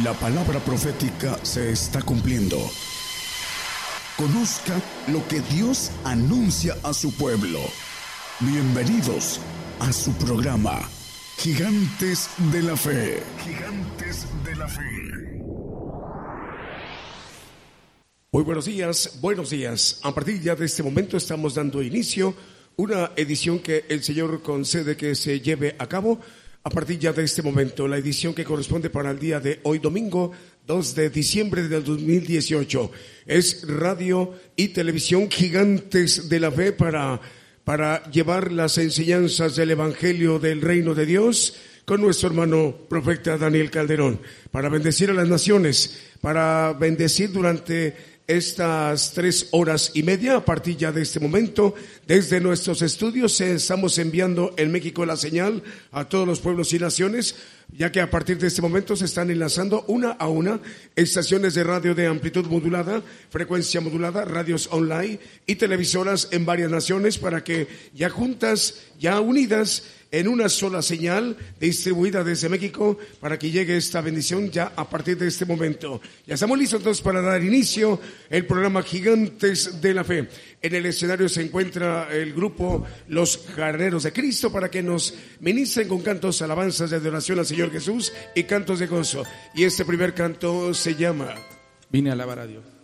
La palabra profética se está cumpliendo. Conozca lo que Dios anuncia a su pueblo. Bienvenidos a su programa, Gigantes de la Fe. Gigantes de la Fe. Muy buenos días, buenos días. A partir ya de este momento estamos dando inicio una edición que el Señor concede que se lleve a cabo a partir ya de este momento, la edición que corresponde para el día de hoy domingo 2 de diciembre del 2018. Es radio y televisión gigantes de la fe para, para llevar las enseñanzas del Evangelio del Reino de Dios con nuestro hermano profeta Daniel Calderón, para bendecir a las naciones, para bendecir durante estas tres horas y media a partir ya de este momento. Desde nuestros estudios estamos enviando en México la señal a todos los pueblos y naciones, ya que a partir de este momento se están enlazando una a una estaciones de radio de amplitud modulada, frecuencia modulada, radios online y televisoras en varias naciones para que ya juntas, ya unidas, en una sola señal distribuida desde México para que llegue esta bendición ya a partir de este momento. Ya estamos listos entonces para dar inicio el programa Gigantes de la Fe. En el escenario se encuentra el grupo Los Carneros de Cristo para que nos ministren con cantos, alabanzas de adoración al Señor Jesús y cantos de gozo. Y este primer canto se llama Vine a alabar a Dios.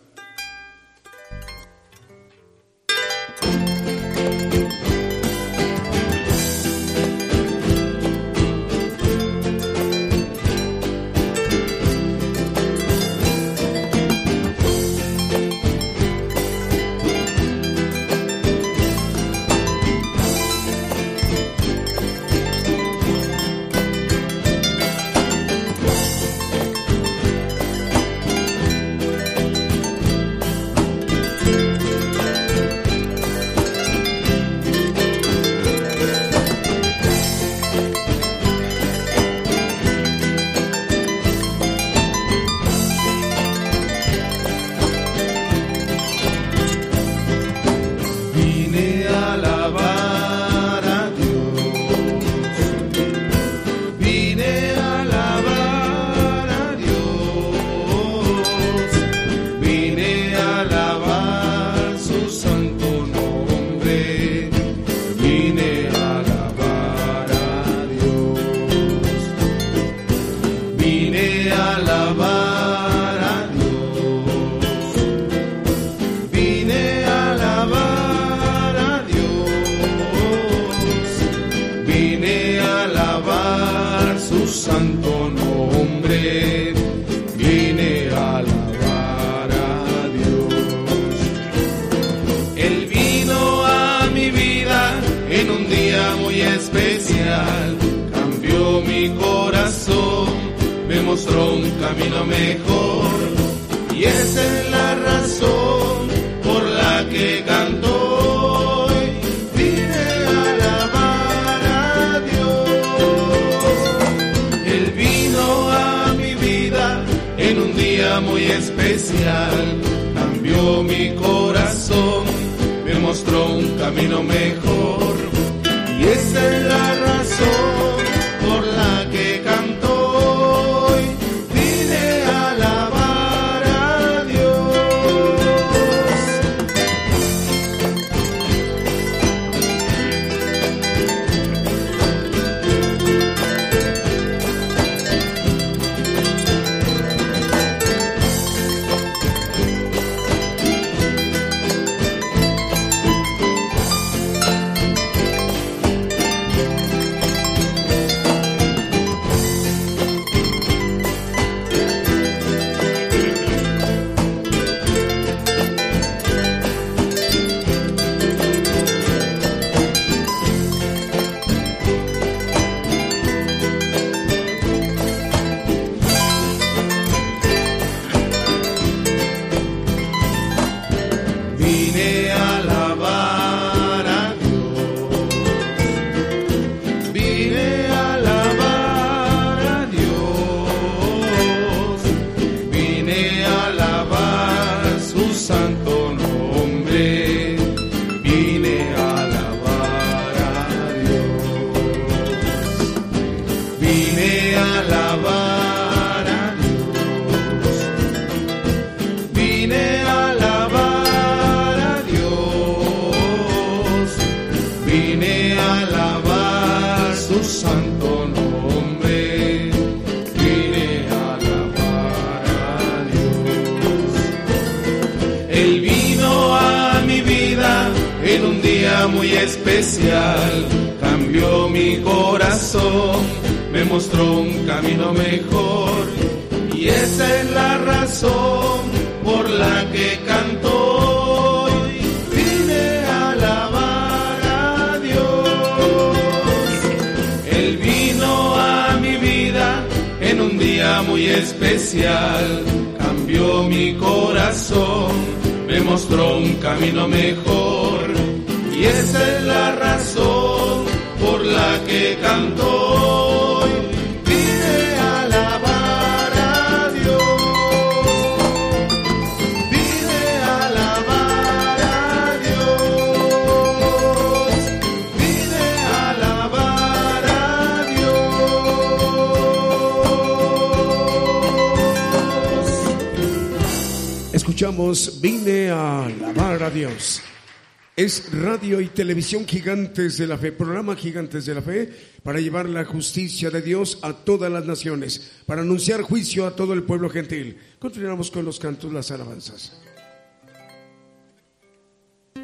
De la Fe, programa Gigantes de la Fe, para llevar la justicia de Dios a todas las naciones, para anunciar juicio a todo el pueblo gentil. Continuamos con los cantos, las alabanzas.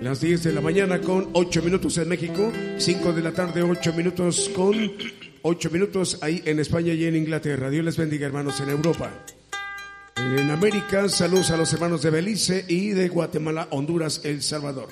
Las 10 de la mañana con 8 minutos en México, 5 de la tarde 8 minutos con 8 minutos ahí en España y en Inglaterra. Dios les bendiga hermanos en Europa. En América, saludos a los hermanos de Belice y de Guatemala, Honduras, El Salvador.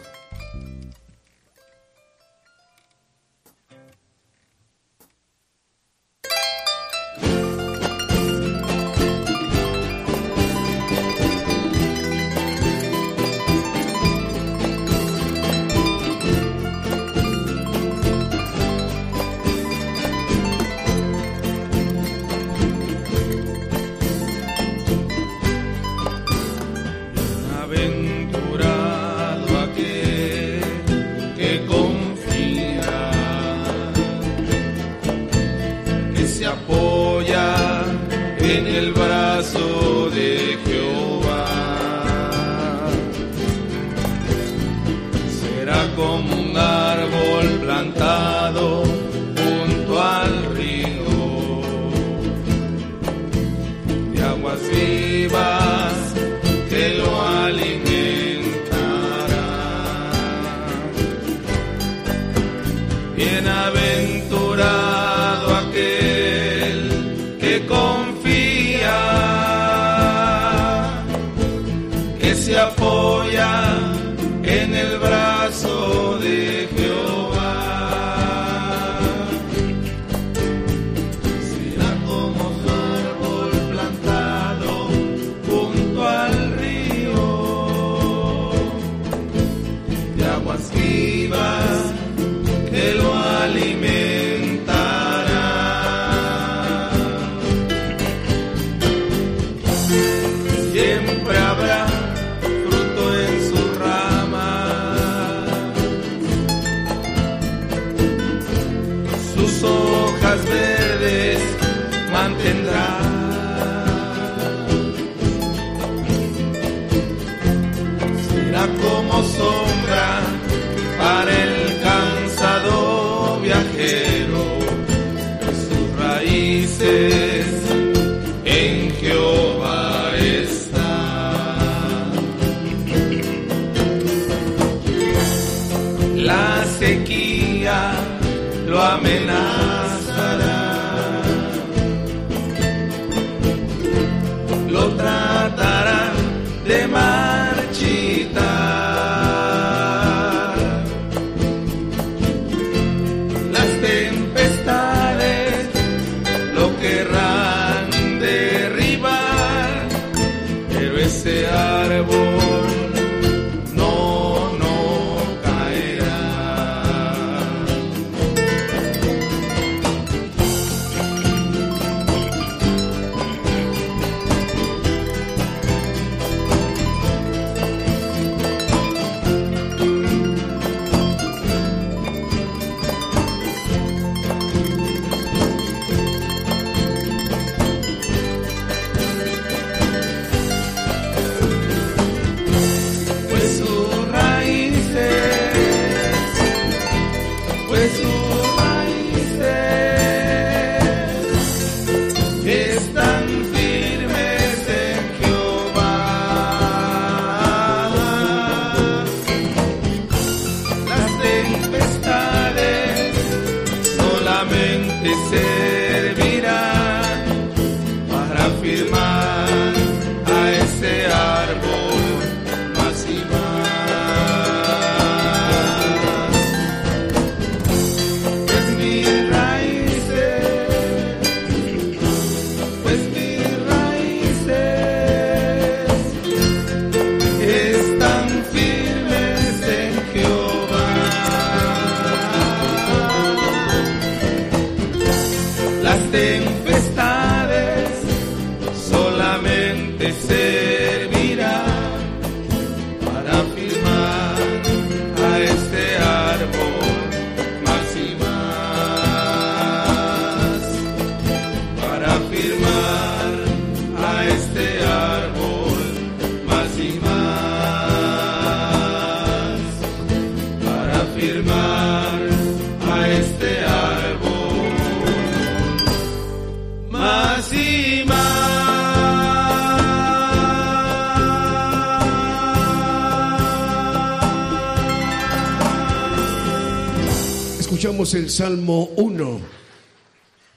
El Salmo 1.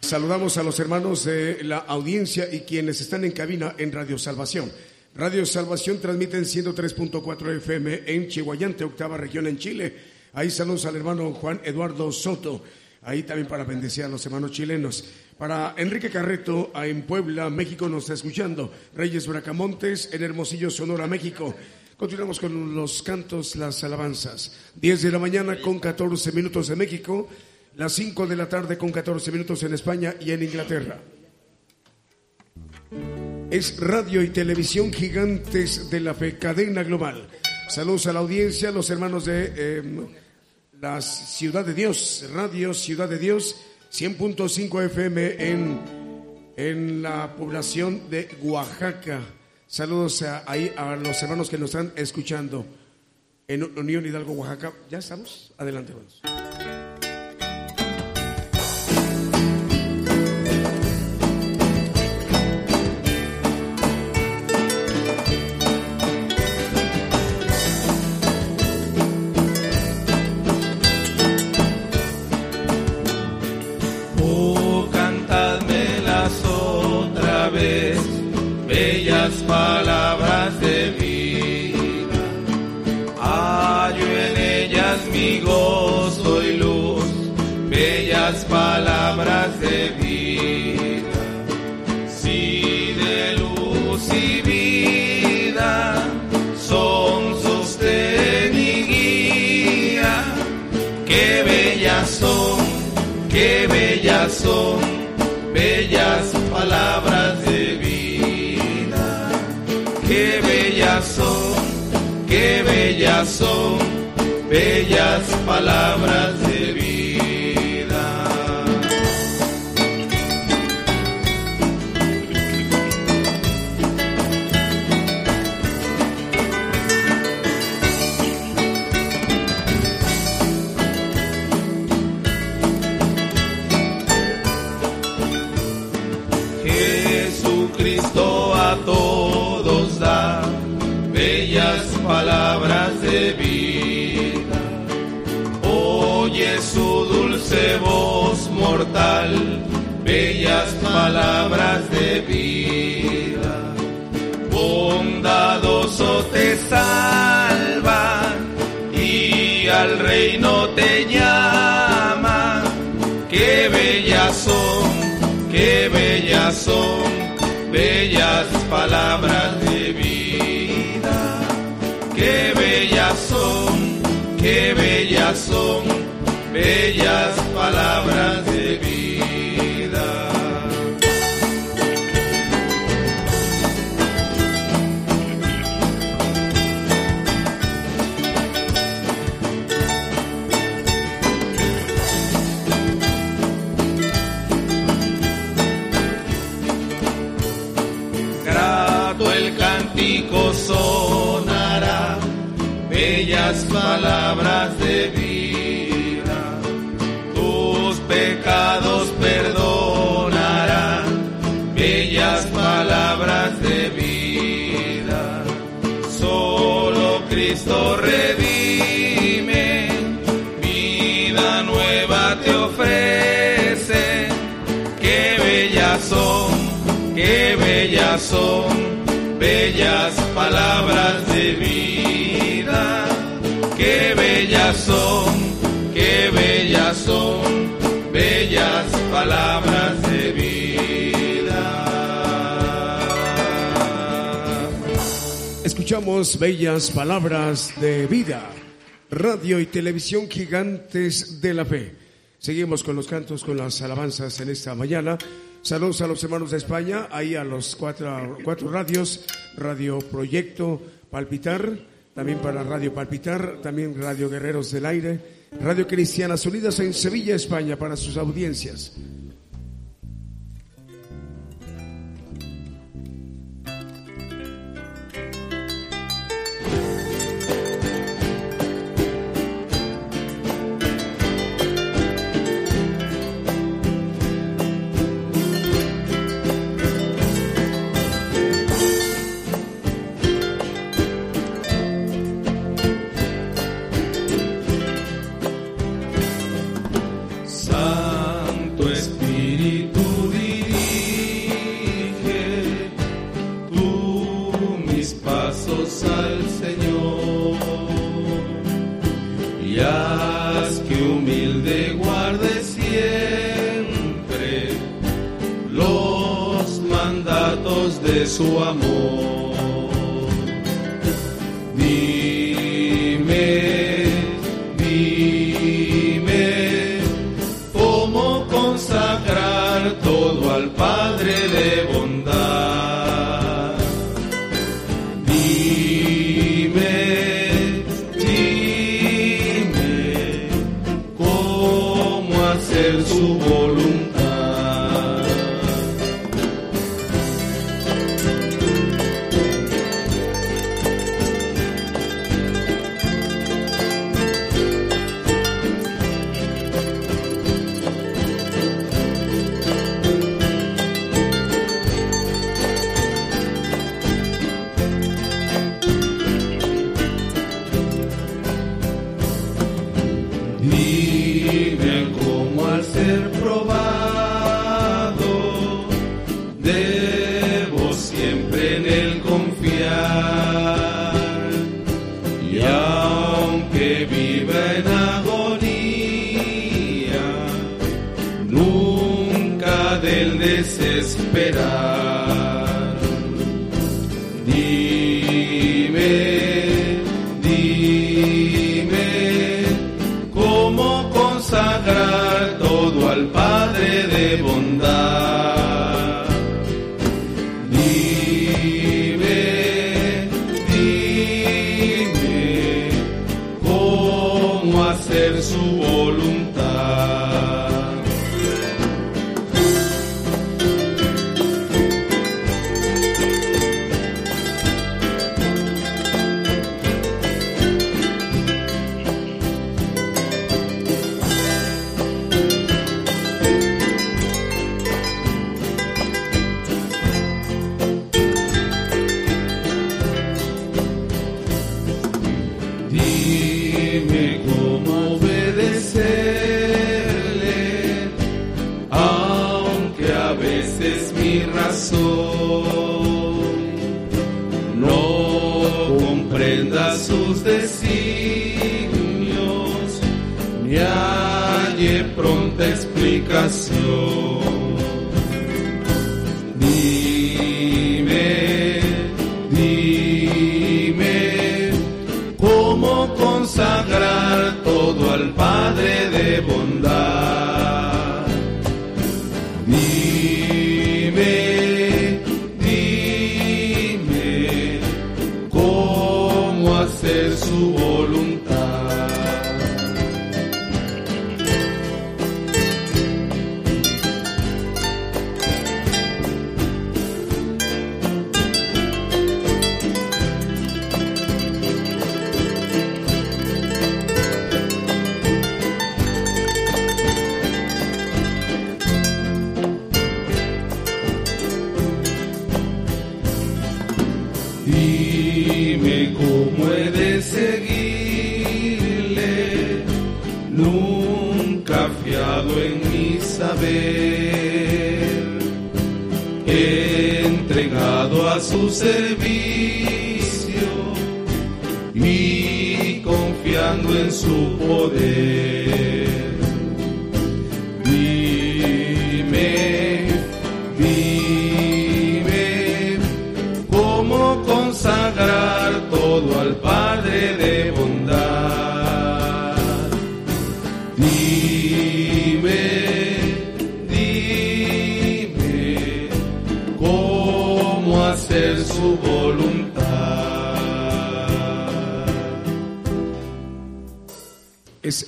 Saludamos a los hermanos de la audiencia y quienes están en cabina en Radio Salvación. Radio Salvación transmite en 103.4 FM en Chihuayante, octava región en Chile. Ahí saludos al hermano Juan Eduardo Soto. Ahí también para bendecir a los hermanos chilenos. Para Enrique Carreto, en Puebla, México, nos está escuchando. Reyes Bracamontes, en Hermosillo, Sonora, México. Continuamos con los cantos, las alabanzas. 10 de la mañana con 14 minutos en México, las 5 de la tarde con 14 minutos en España y en Inglaterra. Es radio y televisión gigantes de la fe, cadena global. Saludos a la audiencia, los hermanos de em, la Ciudad de Dios, Radio Ciudad de Dios, 100.5 FM en, en la población de Oaxaca. Saludos a, ahí a los hermanos que nos están escuchando en Unión Hidalgo, Oaxaca. ¿Ya estamos? Adelante, hermanos. Palabras de vida. Hallo en ellas mi gozo y luz, bellas palabras de vida. Si de luz y vida son sostén y qué bellas son, qué bellas son, bellas palabras de son, qué bellas son, bellas palabras de vida. Palabras de vida. Bondadoso te salva y al reino te llama. Qué bellas son, qué bellas son, bellas palabras de vida qué bellas son, qué bellas son, bellas palabras de vida. Bellas palabras de vida. Tus pecados perdonará, bellas palabras de vida. Solo Cristo redime, vida nueva te ofrece, qué bellas son, bellas palabras de vida, qué bellas son, qué bellas son, bellas palabras de vida. Escuchamos bellas palabras de vida. Radio y televisión gigantes de la fe. Seguimos con los cantos, con las alabanzas en esta mañana. Saludos a los hermanos de España, ahí a los cuatro, cuatro radios, Radio Proyecto Palpitar, también para Radio Palpitar, también Radio Guerreros del Aire, Radio Cristianas Unidas en Sevilla, España, para sus audiencias. nosso amor.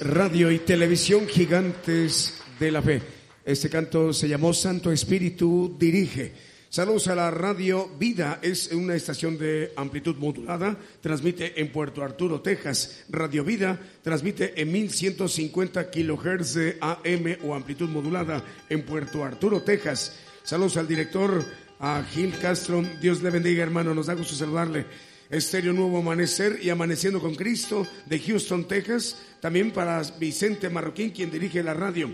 Radio y televisión gigantes de la fe. Este canto se llamó Santo Espíritu Dirige. Saludos a la radio Vida, es una estación de amplitud modulada, transmite en Puerto Arturo, Texas. Radio Vida transmite en 1150 kilohertz de AM o amplitud modulada en Puerto Arturo, Texas. Saludos al director, a Gil Castro. Dios le bendiga, hermano. Nos da gusto saludarle. Estéreo Nuevo Amanecer y Amaneciendo con Cristo de Houston, Texas. También para Vicente Marroquín, quien dirige la radio.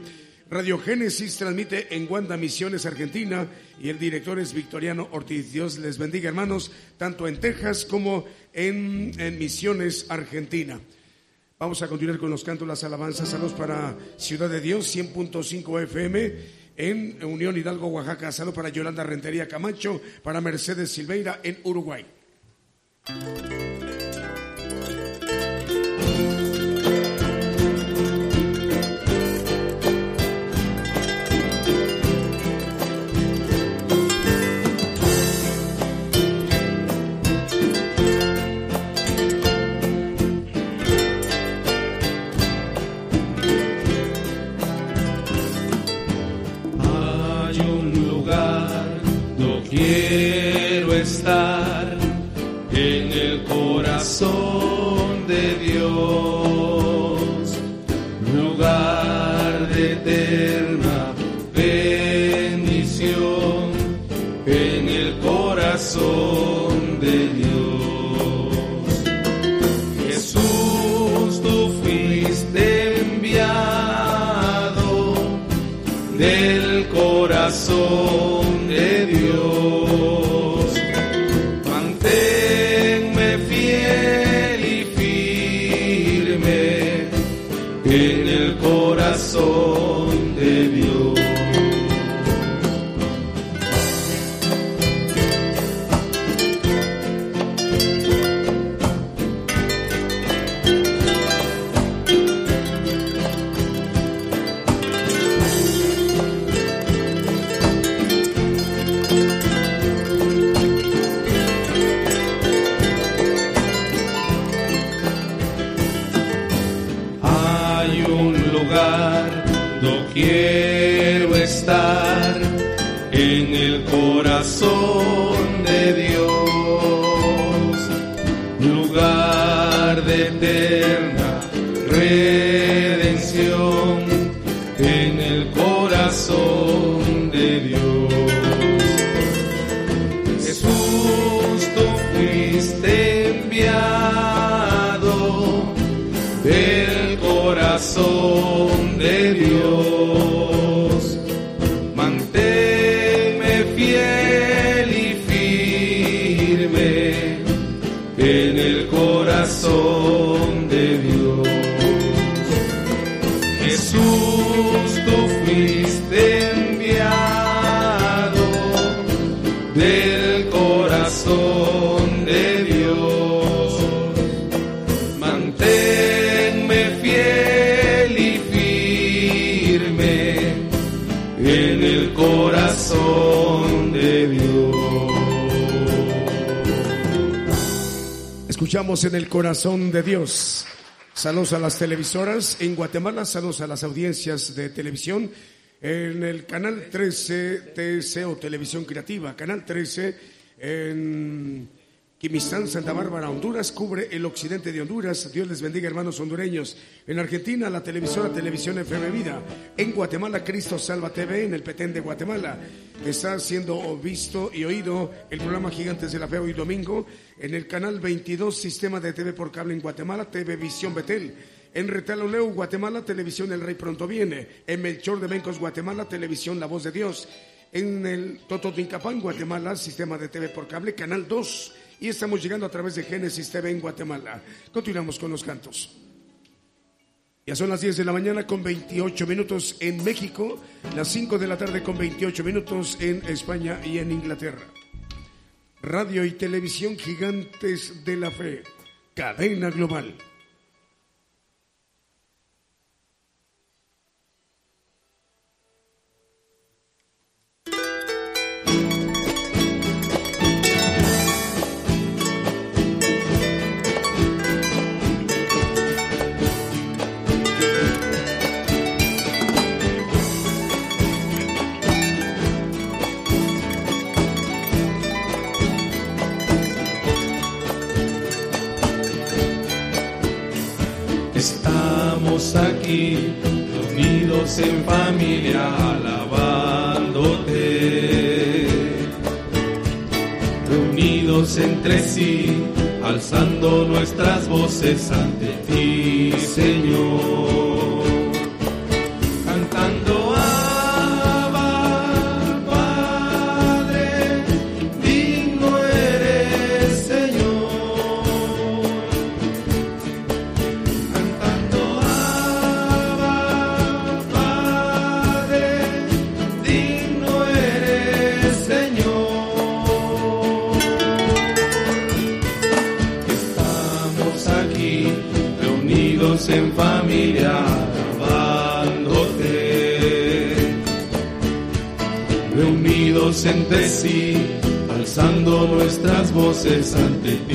Radio Génesis transmite en Guanda Misiones, Argentina, y el director es Victoriano Ortiz. Dios les bendiga, hermanos, tanto en Texas como en, en Misiones, Argentina. Vamos a continuar con los cantos, las alabanzas. Saludos para Ciudad de Dios, 100.5 FM. En Unión Hidalgo, Oaxaca. Saludos para Yolanda Rentería Camacho, para Mercedes Silveira en Uruguay. Thank you. En el corazón de Dios. Saludos a las televisoras en Guatemala, saludos a las audiencias de televisión en el canal 13 TC o Televisión Creativa, canal 13 en Quimistán, Santa Bárbara, Honduras, cubre el occidente de Honduras. Dios les bendiga, hermanos hondureños. En Argentina, la televisora Televisión FM Vida. En Guatemala, Cristo Salva TV, en el Petén de Guatemala. Está siendo visto y oído el programa Gigantes de la Fe hoy domingo en el canal 22, Sistema de TV por cable en Guatemala, TV Visión Betel. En Retaloleu, Guatemala, Televisión El Rey Pronto Viene. En Melchor de Mencos, Guatemala, Televisión La Voz de Dios. en el Tototincapán, Guatemala, sistema de TV por cable, Canal 2. Y estamos llegando a través de Génesis TV en Guatemala. Continuamos con los cantos. Ya son las 10 de la mañana con 28 minutos en México, las 5 de la tarde con 28 minutos en España y en Inglaterra. Radio y televisión gigantes de la fe, cadena global. En familia, alabándote. Reunidos entre sí, alzando nuestras voces ante ti, Señor. Nuestras voces ante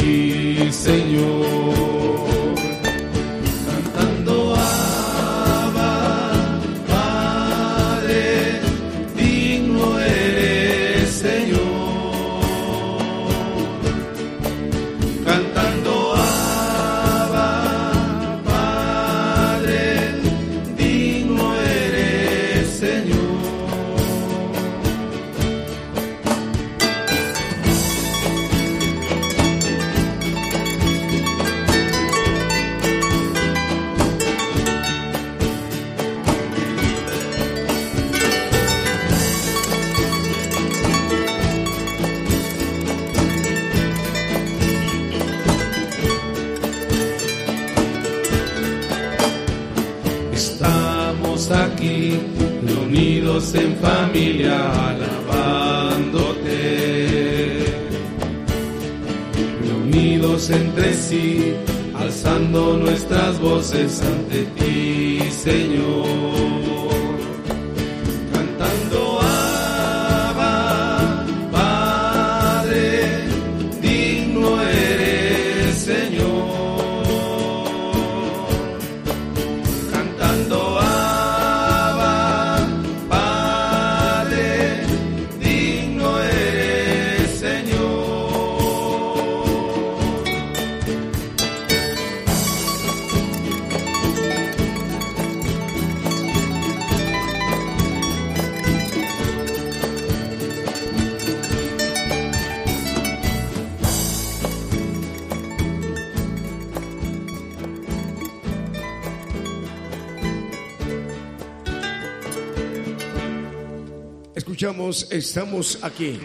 estamos aquí.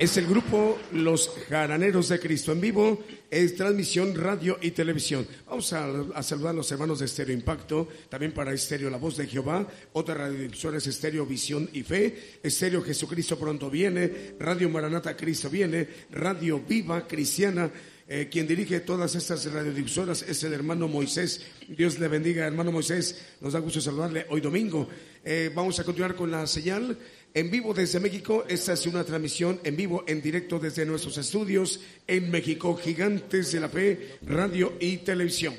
Es el grupo Los Jaraneros de Cristo en vivo, es transmisión radio y televisión. Vamos a, saludar a los hermanos de Estéreo Impacto, también para Estéreo La Voz de Jehová, otra radiodifusora es Estéreo Visión y Fe, Estéreo Jesucristo pronto viene, Radio Maranata Cristo viene, Radio Viva Cristiana, eh, quien dirige todas estas radiodifusoras es el hermano Moisés. Dios le bendiga, hermano Moisés. Nos da gusto saludarle hoy domingo. Eh, vamos a continuar con la señal en vivo desde México. Esta es una transmisión en vivo, en directo desde nuestros estudios en México, Gigantes de la Fe, Radio y Televisión.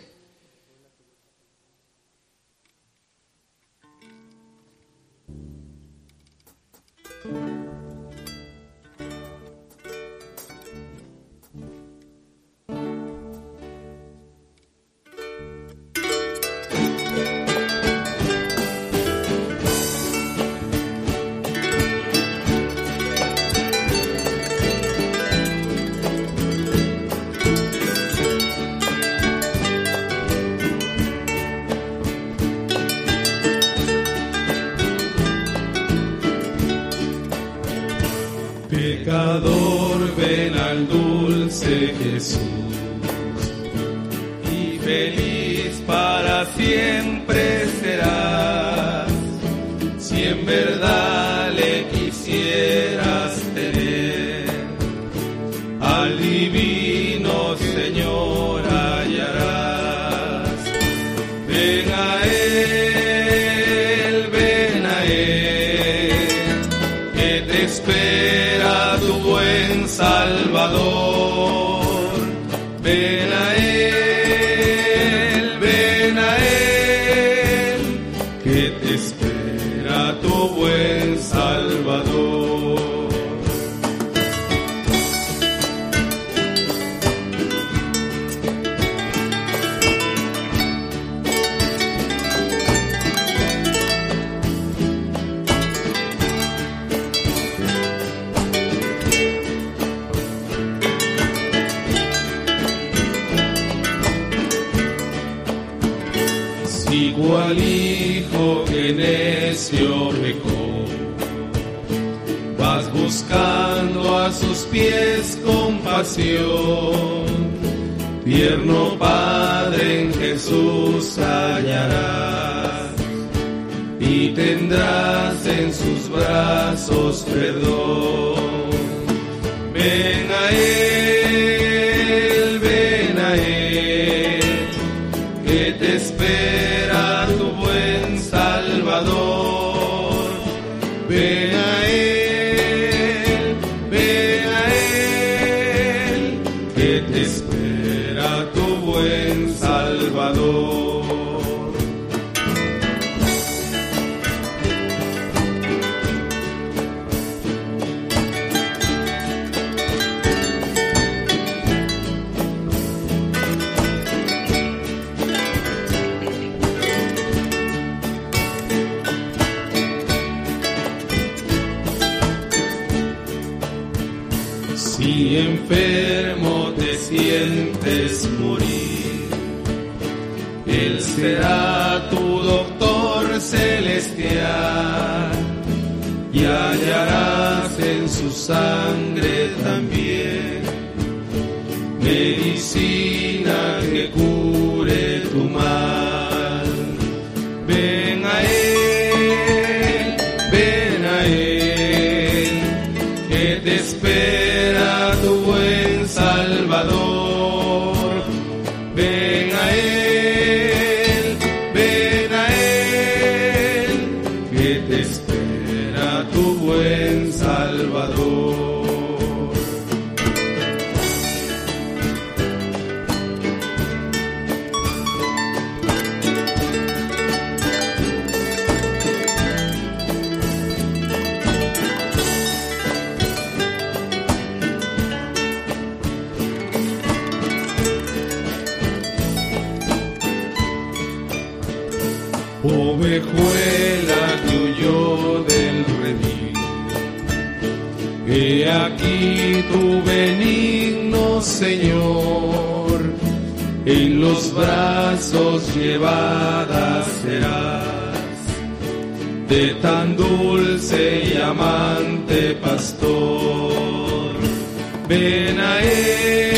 Ven al dulce Jesús. Y feliz para siempre serás, si en verdad Tierno Padre en Jesús hallarás y tendrás en sus brazos perdón. Ven a Él, brazos llevada serás, de tan dulce y amante pastor. Ven a Él,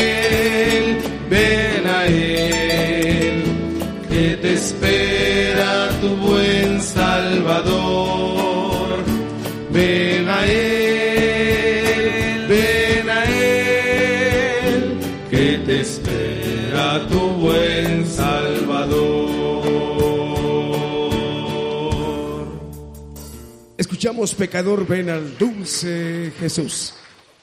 Escuchamos Pecador, ven al dulce Jesús.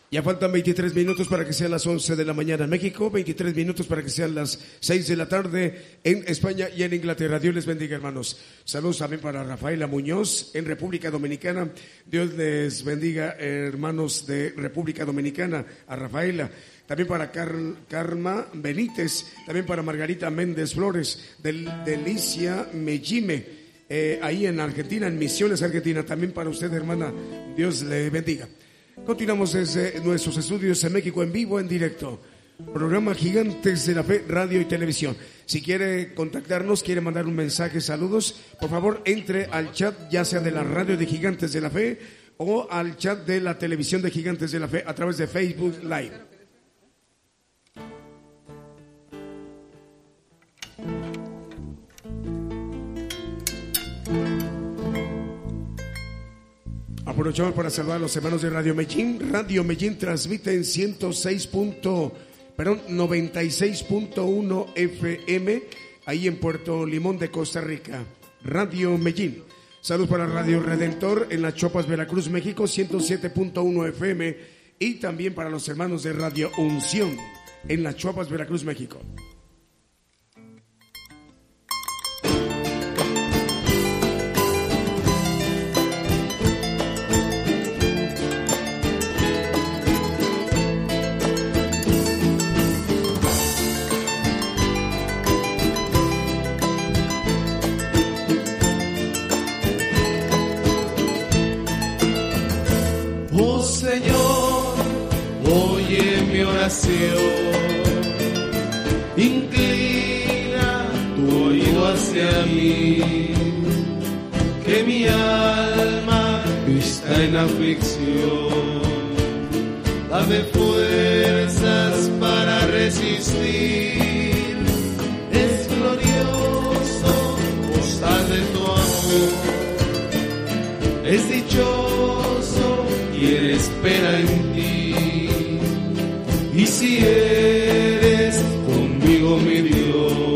Ya faltan 23 minutos para que sean las 11 de la mañana en México, 23 minutos para que sean las 6 de la tarde en España y en Inglaterra. Dios les bendiga, hermanos. Saludos también para Rafaela Muñoz en República Dominicana. Dios les bendiga, hermanos de República Dominicana, a Rafaela. También para Car- Karma Benítez, también para Margarita Méndez Flores, del Delicia Mellime. Eh, ahí en Argentina, en Misiones, Argentina. También para usted, hermana, Dios le bendiga. Continuamos desde nuestros estudios en México en vivo, en directo. Programa Gigantes de la Fe, Radio y Televisión. Si quiere contactarnos, quiere mandar un mensaje, saludos, por favor entre al chat, ya sea de la radio de Gigantes de la Fe o al chat de la televisión de Gigantes de la Fe a través de Facebook Live. Aprovechamos para saludar a los hermanos de Radio Medellín. Radio Medellín transmite en 106. perdón, 96.1 FM ahí en Puerto Limón de Costa Rica. Radio Medellín. Salud para Radio Redentor en las Chopas Veracruz, México, 107.1 FM. Y también para los hermanos de Radio Unción en las Chopas Veracruz, México. Inclina tu oído hacia mí, que mi alma está en aflicción. Dame fuerzas para resistir. Es glorioso postal de tu amor. Es dichoso quien espera en y si eres conmigo mi Dios,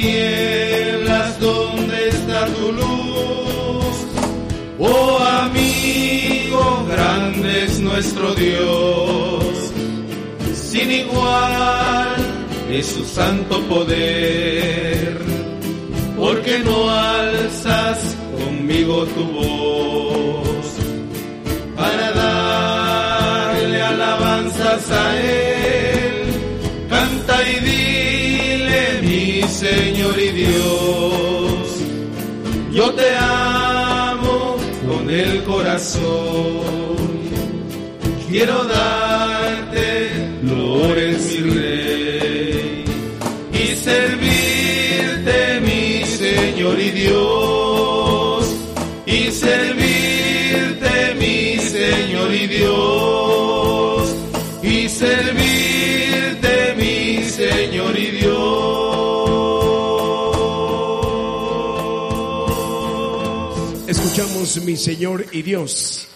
tinieblas donde está tu luz. Oh amigo, grande es nuestro Dios. Sin igual es su santo poder. Porque no alzas conmigo tu voz para darle alabanzas a Él. Señor y Dios, yo te amo con el corazón. Quiero darte flores, mi rey, y servirte, mi Señor y Dios Escuchamos mi Señor y Dios.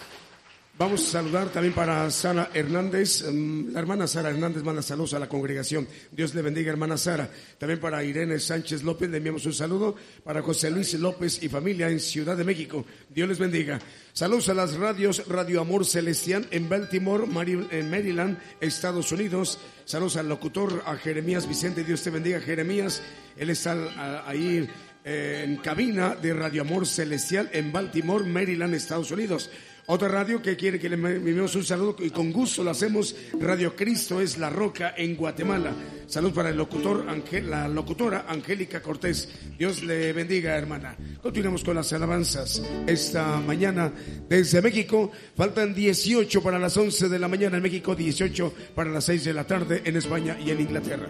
Vamos a saludar también para Sara Hernández. Mm, la hermana Sara Hernández manda saludos a la congregación. Dios le bendiga, hermana Sara. También para Irene Sánchez López le enviamos un saludo. Para José Luis López y familia en Ciudad de México. Dios les bendiga. Saludos a las radios Radio Amor Celestial en Baltimore, Maryland, Estados Unidos. Saludos al locutor, a Jeremías Vicente. Dios te bendiga, Jeremías. Él está ahí en cabina de Radio Amor Celestial en Baltimore, Maryland, Estados Unidos. Otra radio que quiere que le enviemos un saludo y con gusto lo hacemos. Radio Cristo es La Roca en Guatemala. Salud para el locutor, la locutora Angélica Cortés. Dios le bendiga, hermana. Continuamos con las alabanzas esta mañana desde México. Faltan 18 para las 11 de la mañana en México, 18 para las 6 de la tarde en España y en Inglaterra.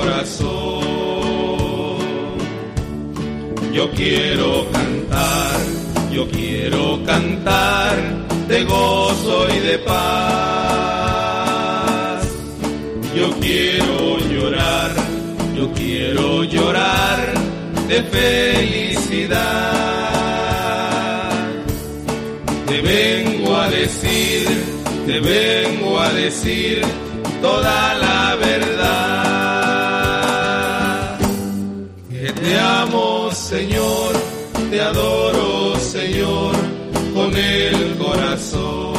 corazón. Yo quiero cantar, yo quiero cantar de gozo y de paz. Yo quiero llorar, yo quiero llorar de felicidad. Te vengo a decir te vengo a decir toda la verdad. Te amo, Señor, te adoro, Señor, con el corazón.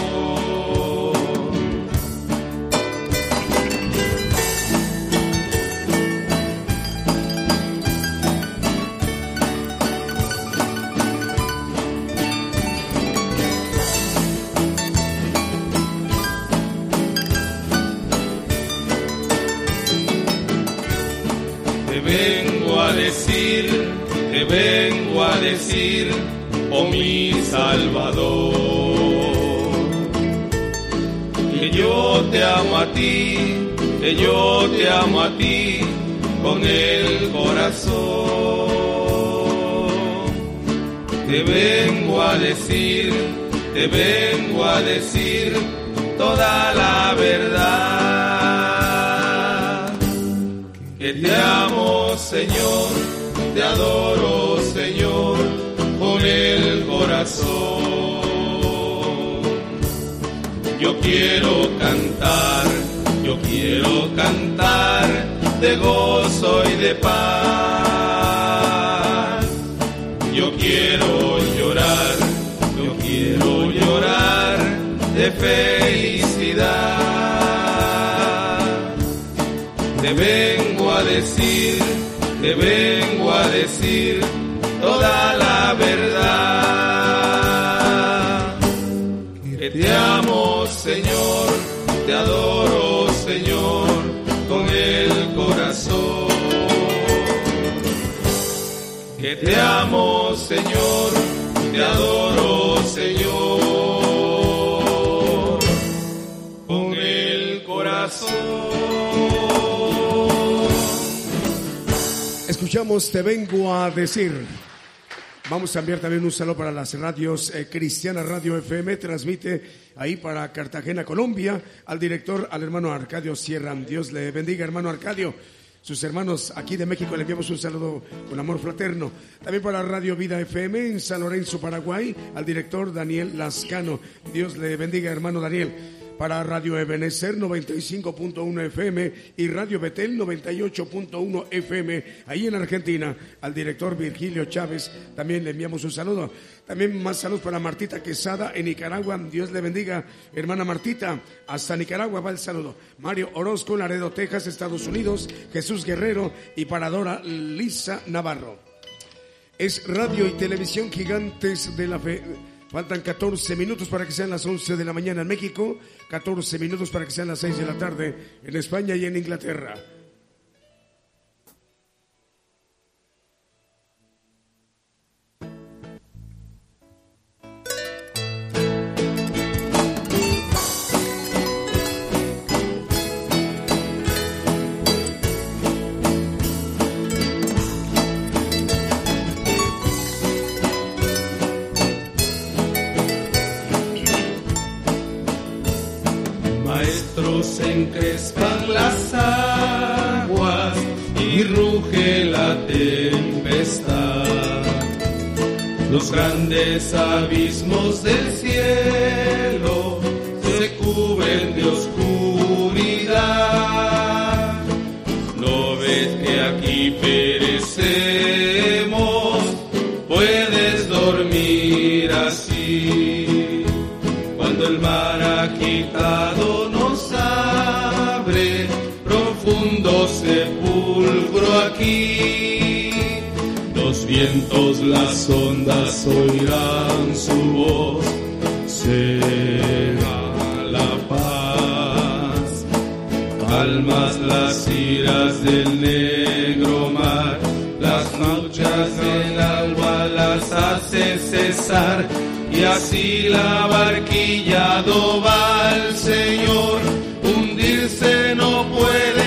Mi Salvador, que yo te amo a ti, que yo te amo a ti con el corazón. Te vengo a decir, te vengo a decir toda la verdad, que te amo Señor te adoro, Señor, el corazón. Yo quiero cantar, yo quiero cantar de gozo y de paz. Yo quiero llorar, yo quiero llorar de felicidad. Te vengo a decir te vengo a decir toda la verdad. Que te amo, Señor, te adoro, Señor, con el corazón. Que te amo, Señor, te adoro, Señor, con el corazón. escuchamos Te vengo a decir. Vamos a enviar también un saludo para las radios eh, Cristiana Radio FM, transmite ahí para Cartagena, Colombia, al director, al hermano Arcadio Sierra. Dios le bendiga, hermano Arcadio. Sus hermanos aquí de México le enviamos un saludo con amor fraterno. También para Radio Vida FM en San Lorenzo, Paraguay, al director Daniel Lascano. Dios le bendiga, hermano Daniel para Radio Ebenecer 95.1 FM y Radio Betel 98.1 FM, ahí en Argentina. Al director Virgilio Chávez también le enviamos un saludo. También más saludos para Martita Quesada en Nicaragua. Dios le bendiga, hermana Martita. Hasta Nicaragua va el saludo. Mario Orozco, Laredo, Texas, Estados Unidos. Jesús Guerrero y para Dora Lisa Navarro. Es radio y televisión gigantes de la fe Faltan 14 minutos para que sean las 11 de la mañana en México, 14 minutos para que sean las 6 de la tarde en España y en Inglaterra. Encrespan las aguas y ruge la tempestad. Los grandes abismos del cielo se cubren de oscuridad. No ves que aquí perecemos, puedes dormir así. Cuando el mar ha quitado Los vientos, las ondas oirán su voz, será la paz. Calmas las iras del negro mar, las noches del alba las hace cesar. Y así la barquilla va al Señor, hundirse no puede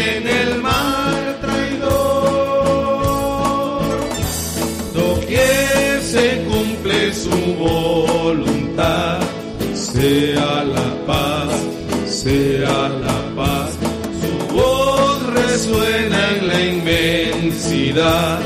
sea la paz. Su voz resuena en la inmensidad,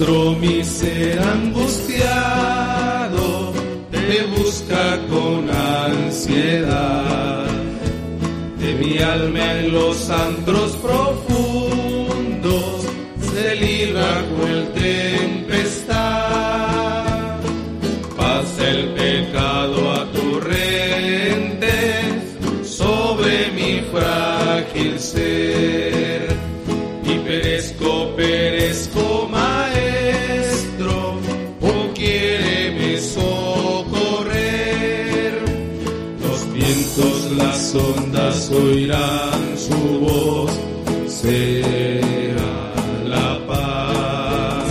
mi ser angustiado te busca con ansiedad. De mi alma en los antros profundos se libra con el tempestad. Pasa el pecado a torrente sobre mi frágil ser ondas oirán su voz, sea la paz.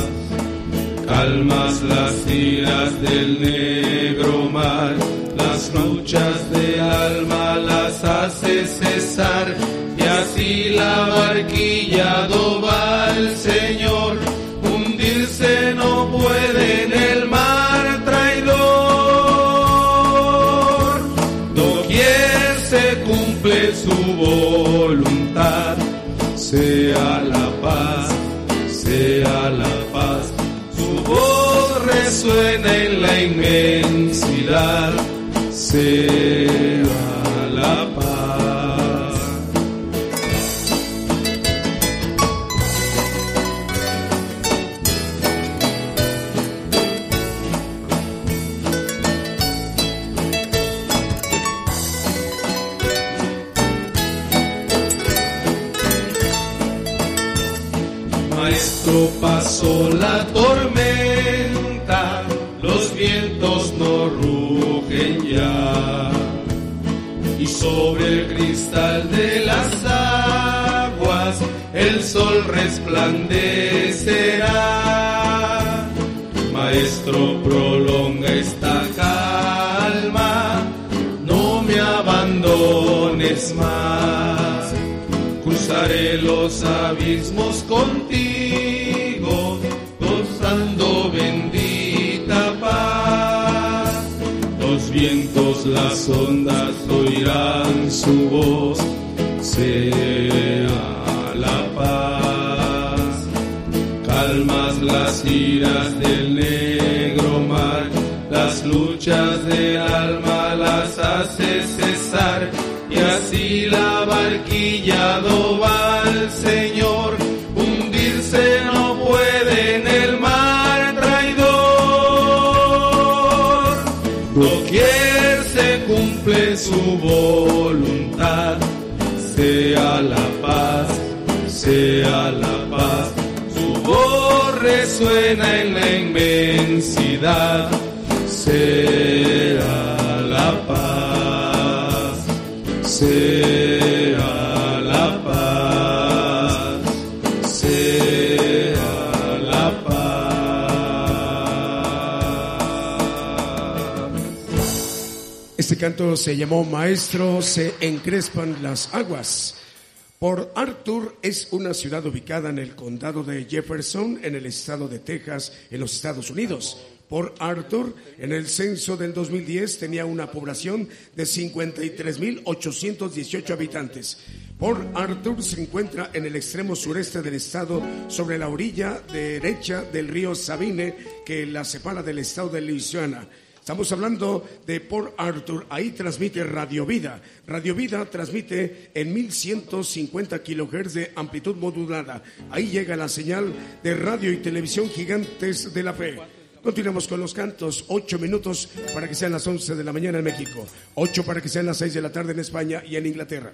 Calmas las iras del negro mar, las luchas de alma las hace cesar, y así la barquilla va el Señor, hundirse no puede en el voluntad, sea la paz, sea la paz. Su voz resuena en la inmensidad, la tormenta, los vientos no rugen ya. Y sobre el cristal de las aguas el sol resplandecerá. Maestro, prolonga esta calma, no me abandones más cruzaré los abismos contigo las ondas oirán su voz, sea la paz. Calmas las iras del negro mar, las luchas del alma las hace cesar, y así la barquilla va al Señor, hundirse la paz, sea la paz. Su voz resuena en la inmensidad, sea la paz, sea la paz, sea la paz. Este canto se llamó Maestro, se encrespan las aguas. Port Arthur es una ciudad ubicada en el condado de Jefferson, en el estado de Texas, en los Estados Unidos. Port Arthur, en el censo del 2010, tenía una población de 53.818 habitantes. Port Arthur se encuentra en el extremo sureste del estado, sobre la orilla derecha del río Sabine, que la separa del estado de Luisiana. Estamos hablando de Port Arthur, ahí transmite Radio Vida. Radio Vida transmite en 1150 kilohertz de amplitud modulada. Ahí llega la señal de radio y televisión gigantes de la fe. Continuamos con los cantos, ocho minutos para que sean las once de la mañana en México, ocho para que sean las seis de la tarde en España y en Inglaterra.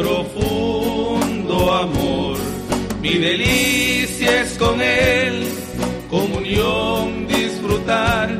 Profundo amor. Mi delicia es con Él, comunión disfrutar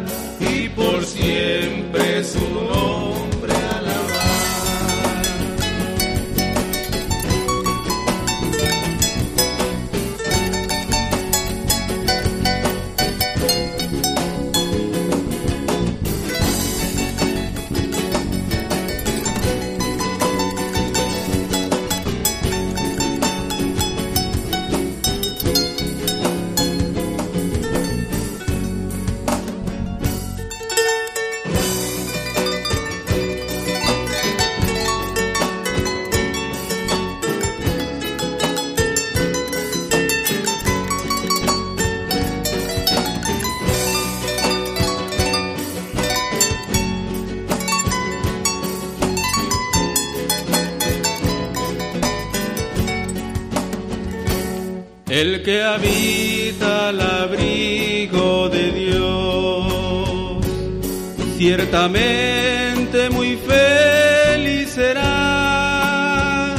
ciertamente muy feliz será.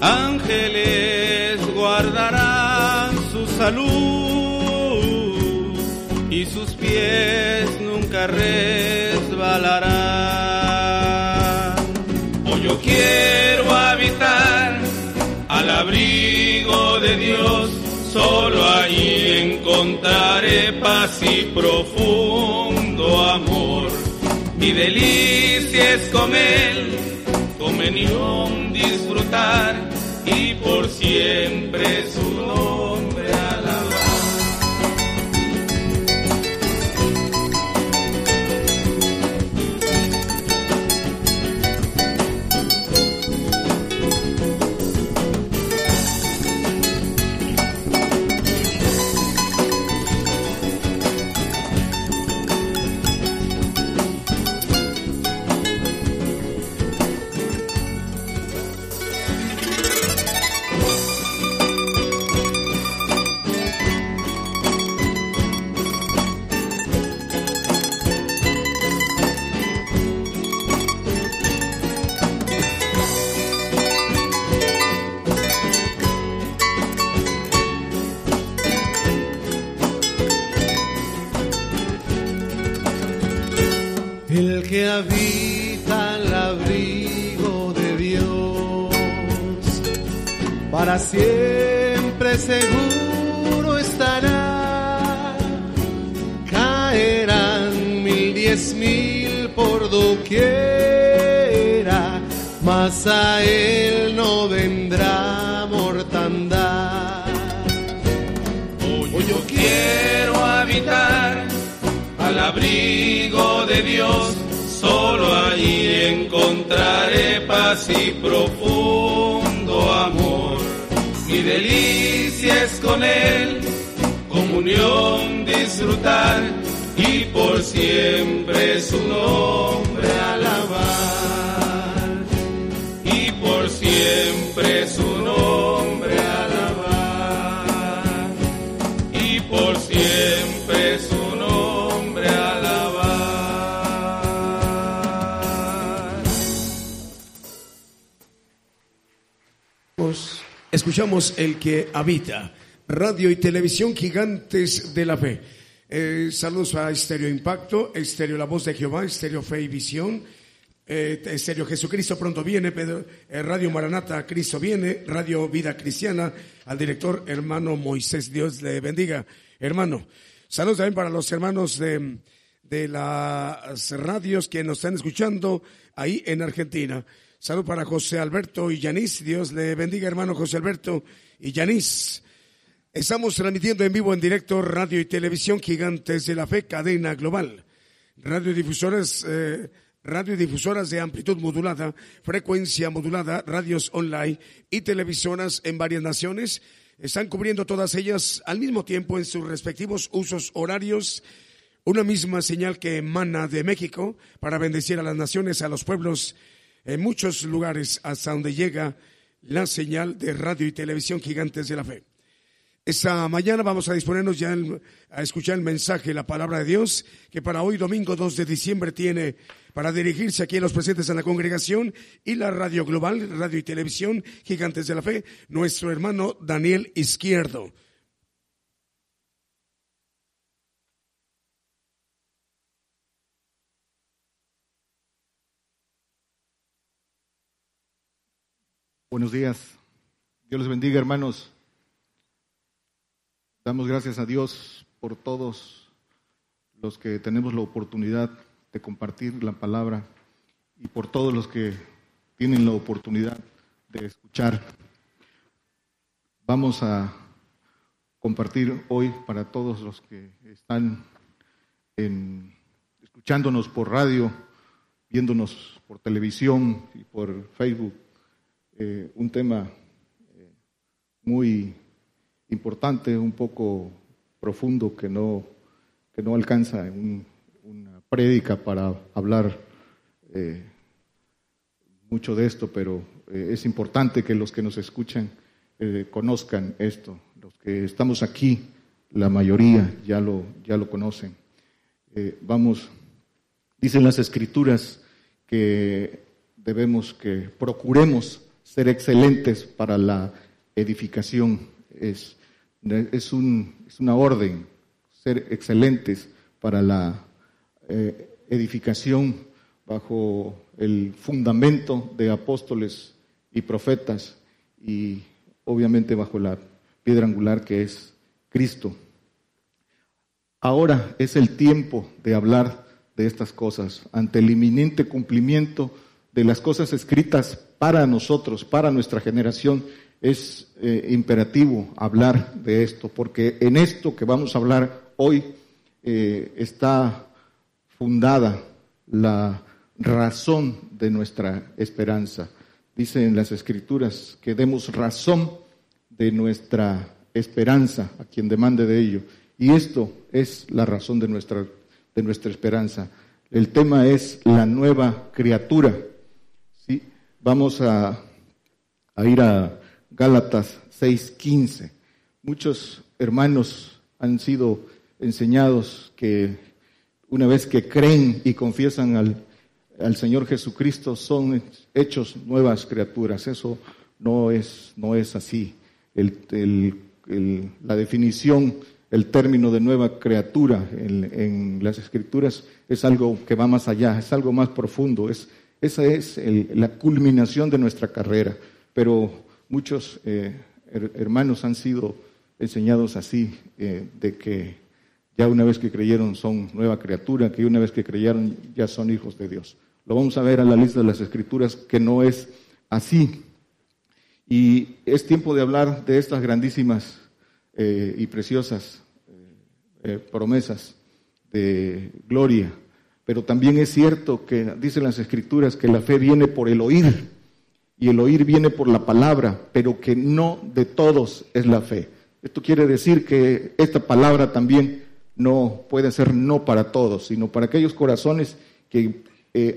Ángeles guardarán su salud y sus pies nunca resbalarán. Hoy yo quiero habitar al abrigo de Dios, solo ahí encontraré paz y Mi delicia es él, convenión disfrutar y por siempre siempre seguro estará. Caerán mil diez mil por doquiera, mas a él no vendrá mortandad. Hoy yo quiero habitar al abrigo de Dios, solo allí encontraré paz y profundo con Él, comunión disfrutar y por siempre su nombre alabar. Y por siempre su nombre alabar. Y por siempre su nombre alabar. Pues escuchamos El que habita, radio y televisión gigantes de la fe. Eh, saludos a Estéreo Impacto, Estéreo La Voz de Jehová, Estéreo Fe y Visión, eh, Estéreo Jesucristo pronto viene, eh, Radio Maranata Cristo viene, Radio Vida Cristiana, al director hermano Moisés, Dios le bendiga, hermano. Saludos también para los hermanos de, de las radios que nos están escuchando ahí en Argentina. Salud para José Alberto y Yanis. Dios le bendiga, hermano José Alberto y Yanis. Estamos transmitiendo en vivo, en directo, radio y televisión gigantes de la fe, cadena global. Radiodifusoras, eh, radiodifusoras de amplitud modulada, frecuencia modulada, radios online y televisoras en varias naciones. Están cubriendo todas ellas al mismo tiempo en sus respectivos usos horarios. Una misma señal que emana de México para bendecir a las naciones, a los pueblos en muchos lugares hasta donde llega la señal de radio y televisión gigantes de la fe. Esta mañana vamos a disponernos ya a escuchar el mensaje, la palabra de Dios, que para hoy domingo 2 de diciembre tiene para dirigirse aquí a los presentes en la congregación y la radio global, radio y televisión gigantes de la fe, nuestro hermano Daniel Izquierdo. Buenos días. Dios les bendiga, hermanos. Damos gracias a Dios por todos los que tenemos la oportunidad de compartir la palabra y por todos los que tienen la oportunidad de escuchar. Vamos a compartir hoy para todos los que están escuchándonos por radio, viéndonos por televisión y por Facebook eh, un tema eh, muy importante, un poco profundo que no, que no alcanza una prédica para hablar eh, mucho de esto, pero es importante que los que nos escuchan conozcan esto. Los que estamos aquí, la mayoría ya lo, ya lo conocen. vamos, dicen las escrituras que debemos que procuremos ser excelentes para la edificación. Es, es, un, es una orden, ser excelentes para la eh, edificación bajo el fundamento de apóstoles y profetas y obviamente bajo la piedra angular que es Cristo. Ahora es el tiempo de hablar de estas cosas, ante el inminente cumplimiento de las cosas escritas para nosotros, para nuestra generación, es eh, imperativo hablar de esto, porque en esto que vamos a hablar hoy eh, está fundada la razón de nuestra esperanza. Dice en las escrituras que demos razón de nuestra esperanza a quien demande de ello. Y esto es la razón de nuestra, de nuestra esperanza. El tema es la nueva criatura. ¿sí? Vamos a, a ir a Gálatas 6:15. Muchos hermanos han sido enseñados que una vez que creen y confiesan al, al Señor Jesucristo son hechos nuevas criaturas. Eso no es, no es así. La definición el término de nueva criatura en, las escrituras es algo que va más allá, es algo más profundo, es, esa es la culminación de nuestra carrera. Pero muchos eh, hermanos han sido enseñados así, eh, de que ya una vez que creyeron son nueva criatura, que una vez que creyeron ya son hijos de Dios. Lo vamos a ver a la lista de las escrituras que no es así. Y es tiempo de hablar de estas grandísimas eh, y preciosas promesas de gloria. Pero también es cierto que dicen las escrituras que la fe viene por el oír y el oír viene por la palabra, pero que no de todos es la fe. Esto quiere decir que esta palabra también no puede ser no para todos, sino para aquellos corazones que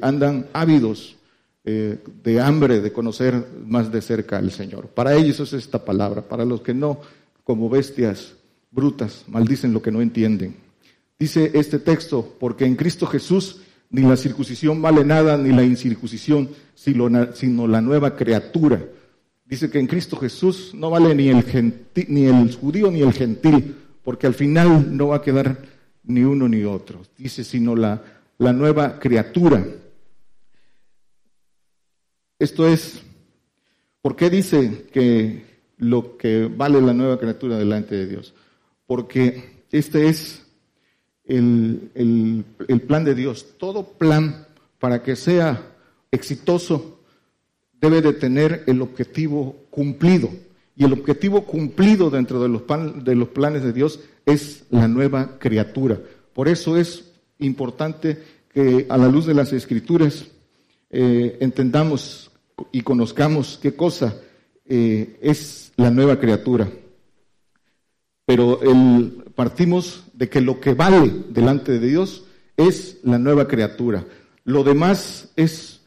andan ávidos de hambre de conocer más de cerca al Señor. Para ellos es esta palabra, para los que no como bestias brutas, maldicen lo que no entienden. Dice este texto, porque en Cristo Jesús ni la circuncisión vale nada, ni la incircuncisión, sino la nueva criatura. Dice que en Cristo Jesús no vale ni el, ni el judío ni el gentil, porque al final no va a quedar ni uno ni otro. Dice, sino la, la nueva criatura. Esto es, ¿por qué dice que lo que vale la nueva criatura delante de Dios. Porque este es el, el, plan de Dios. Todo plan para que sea exitoso debe de tener el objetivo cumplido. Y el objetivo cumplido dentro de los, de los planes de Dios es la nueva criatura. Por eso es importante que a la luz de las escrituras eh, entendamos y conozcamos qué cosa eh, es la nueva criatura. Pero el, partimos de que lo que vale delante de Dios es la nueva criatura. Lo demás es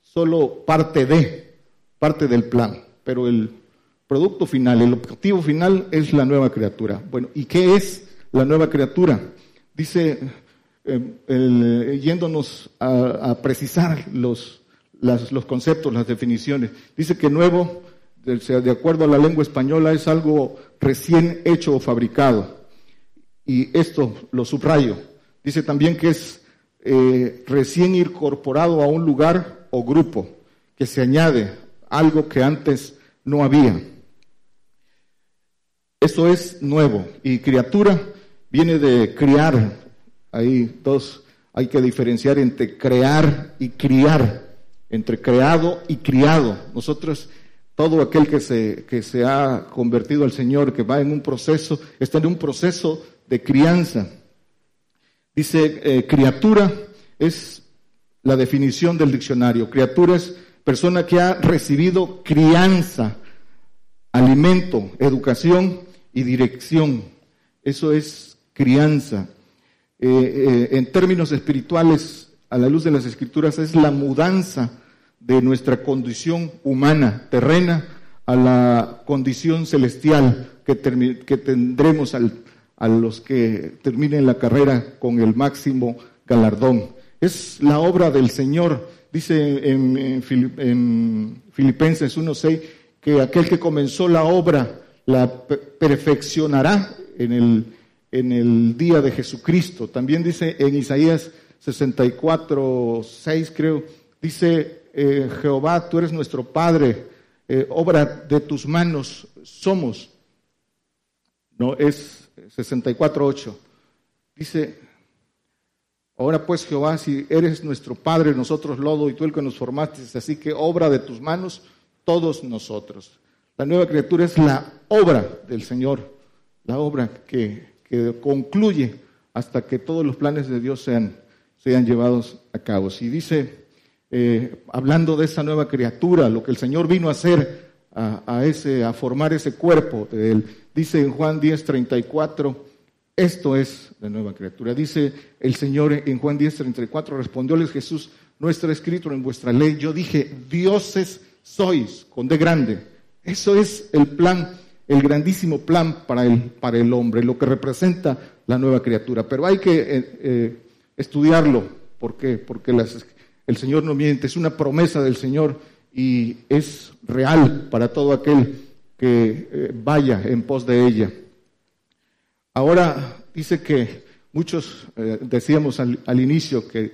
solo parte de, parte del plan. Pero el producto final, el objetivo final es la nueva criatura. Bueno, ¿y qué es la nueva criatura? Dice, eh, yéndonos a, precisar los, los conceptos, las definiciones, dice que nuevo de acuerdo a la lengua española, es algo recién hecho o fabricado. Y esto lo subrayo. Dice también que es eh, recién incorporado a un lugar o grupo, que se añade algo que antes no había. Eso es nuevo. Y criatura viene de criar. Hay dos, hay que diferenciar entre crear y criar, entre creado y criado. Nosotros todo aquel que se, que se ha convertido al Señor, que va en un proceso, está en un proceso de crianza. Dice, eh, criatura es la definición del diccionario. Criatura es persona que ha recibido crianza, alimento, educación y dirección. Eso es crianza. Eh, eh, en términos espirituales, a la luz de las escrituras, es la mudanza de nuestra condición humana, terrena, a la condición celestial que, que tendremos a los que terminen la carrera con el máximo galardón. Es la obra del Señor, dice en, en Filipenses 1.6, que aquel que comenzó la obra la perfeccionará en el, en el día de Jesucristo. También dice en Isaías 64.6, creo, dice eh, Jehová, tú eres nuestro Padre, eh, obra de tus manos somos. No, es 64.8. Dice, Ahora pues Jehová, si eres nuestro Padre, nosotros lodo y tú el que nos formaste, así que obra de tus manos todos nosotros. La nueva criatura es la obra del Señor, la obra que, concluye hasta que todos los planes de Dios sean, sean llevados a cabo. Si dice, eh, hablando de esa nueva criatura, lo que el Señor vino a hacer, a, ese, a formar ese cuerpo él, dice en Juan 10, 34, esto es la nueva criatura. Dice el Señor en Juan 10, 34, respondióles Jesús, no está escrito en vuestra ley. Yo dije, dioses sois, con de grande. Eso es el plan, el grandísimo plan para el, para el hombre, lo que representa la nueva criatura. Pero hay que eh, eh, estudiarlo. ¿Por qué? Porque el Señor no miente, es una promesa del Señor y es real para todo aquel que eh, vaya en pos de ella. Ahora dice que muchos eh, decíamos al, inicio que,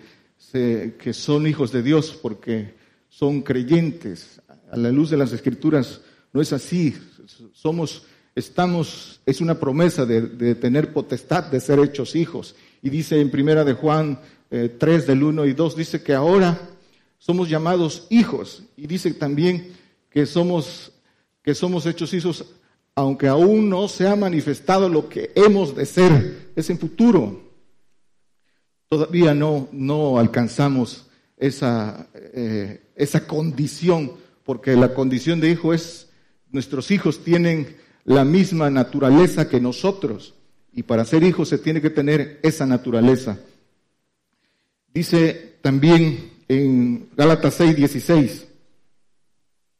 que son hijos de Dios porque son creyentes. A la luz de las escrituras no es así. Somos, estamos, es una promesa de, tener potestad de ser hechos hijos. Y dice en primera de Juan 3 eh, del 1 y 2, dice que ahora somos llamados hijos. Y dice también que somos, que somos hechos hijos aunque aún no se ha manifestado lo que hemos de ser, es en futuro. Todavía no, no alcanzamos esa, eh, esa condición, porque la condición de hijo es, nuestros hijos tienen la misma naturaleza que nosotros, y para ser hijos se tiene que tener esa naturaleza. Dice también en Gálatas 6, 16,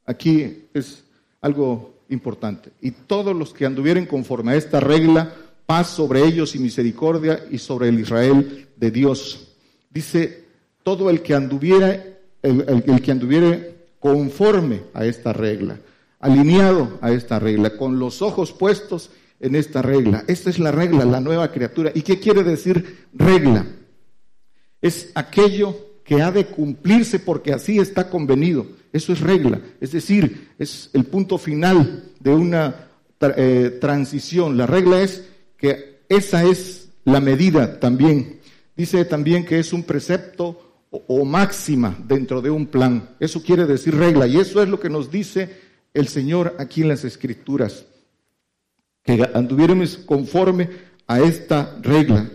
aquí es algo importante. Y todos los que anduvieren conforme a esta regla, paz sobre ellos y misericordia y sobre el Israel de Dios. Dice, todo el que anduviera, el, que anduviere conforme a esta regla, alineado a esta regla, con los ojos puestos en esta regla. Esta es la regla, la nueva criatura. ¿Y qué quiere decir regla? Es aquello que ha de cumplirse porque así está convenido. Eso es regla, es decir, es el punto final de una eh, transición. La regla es que esa es la medida también. Dice también que es un precepto o, máxima dentro de un plan. Eso quiere decir regla y eso es lo que nos dice el Señor aquí en las Escrituras. Que anduviéramos conforme a esta regla.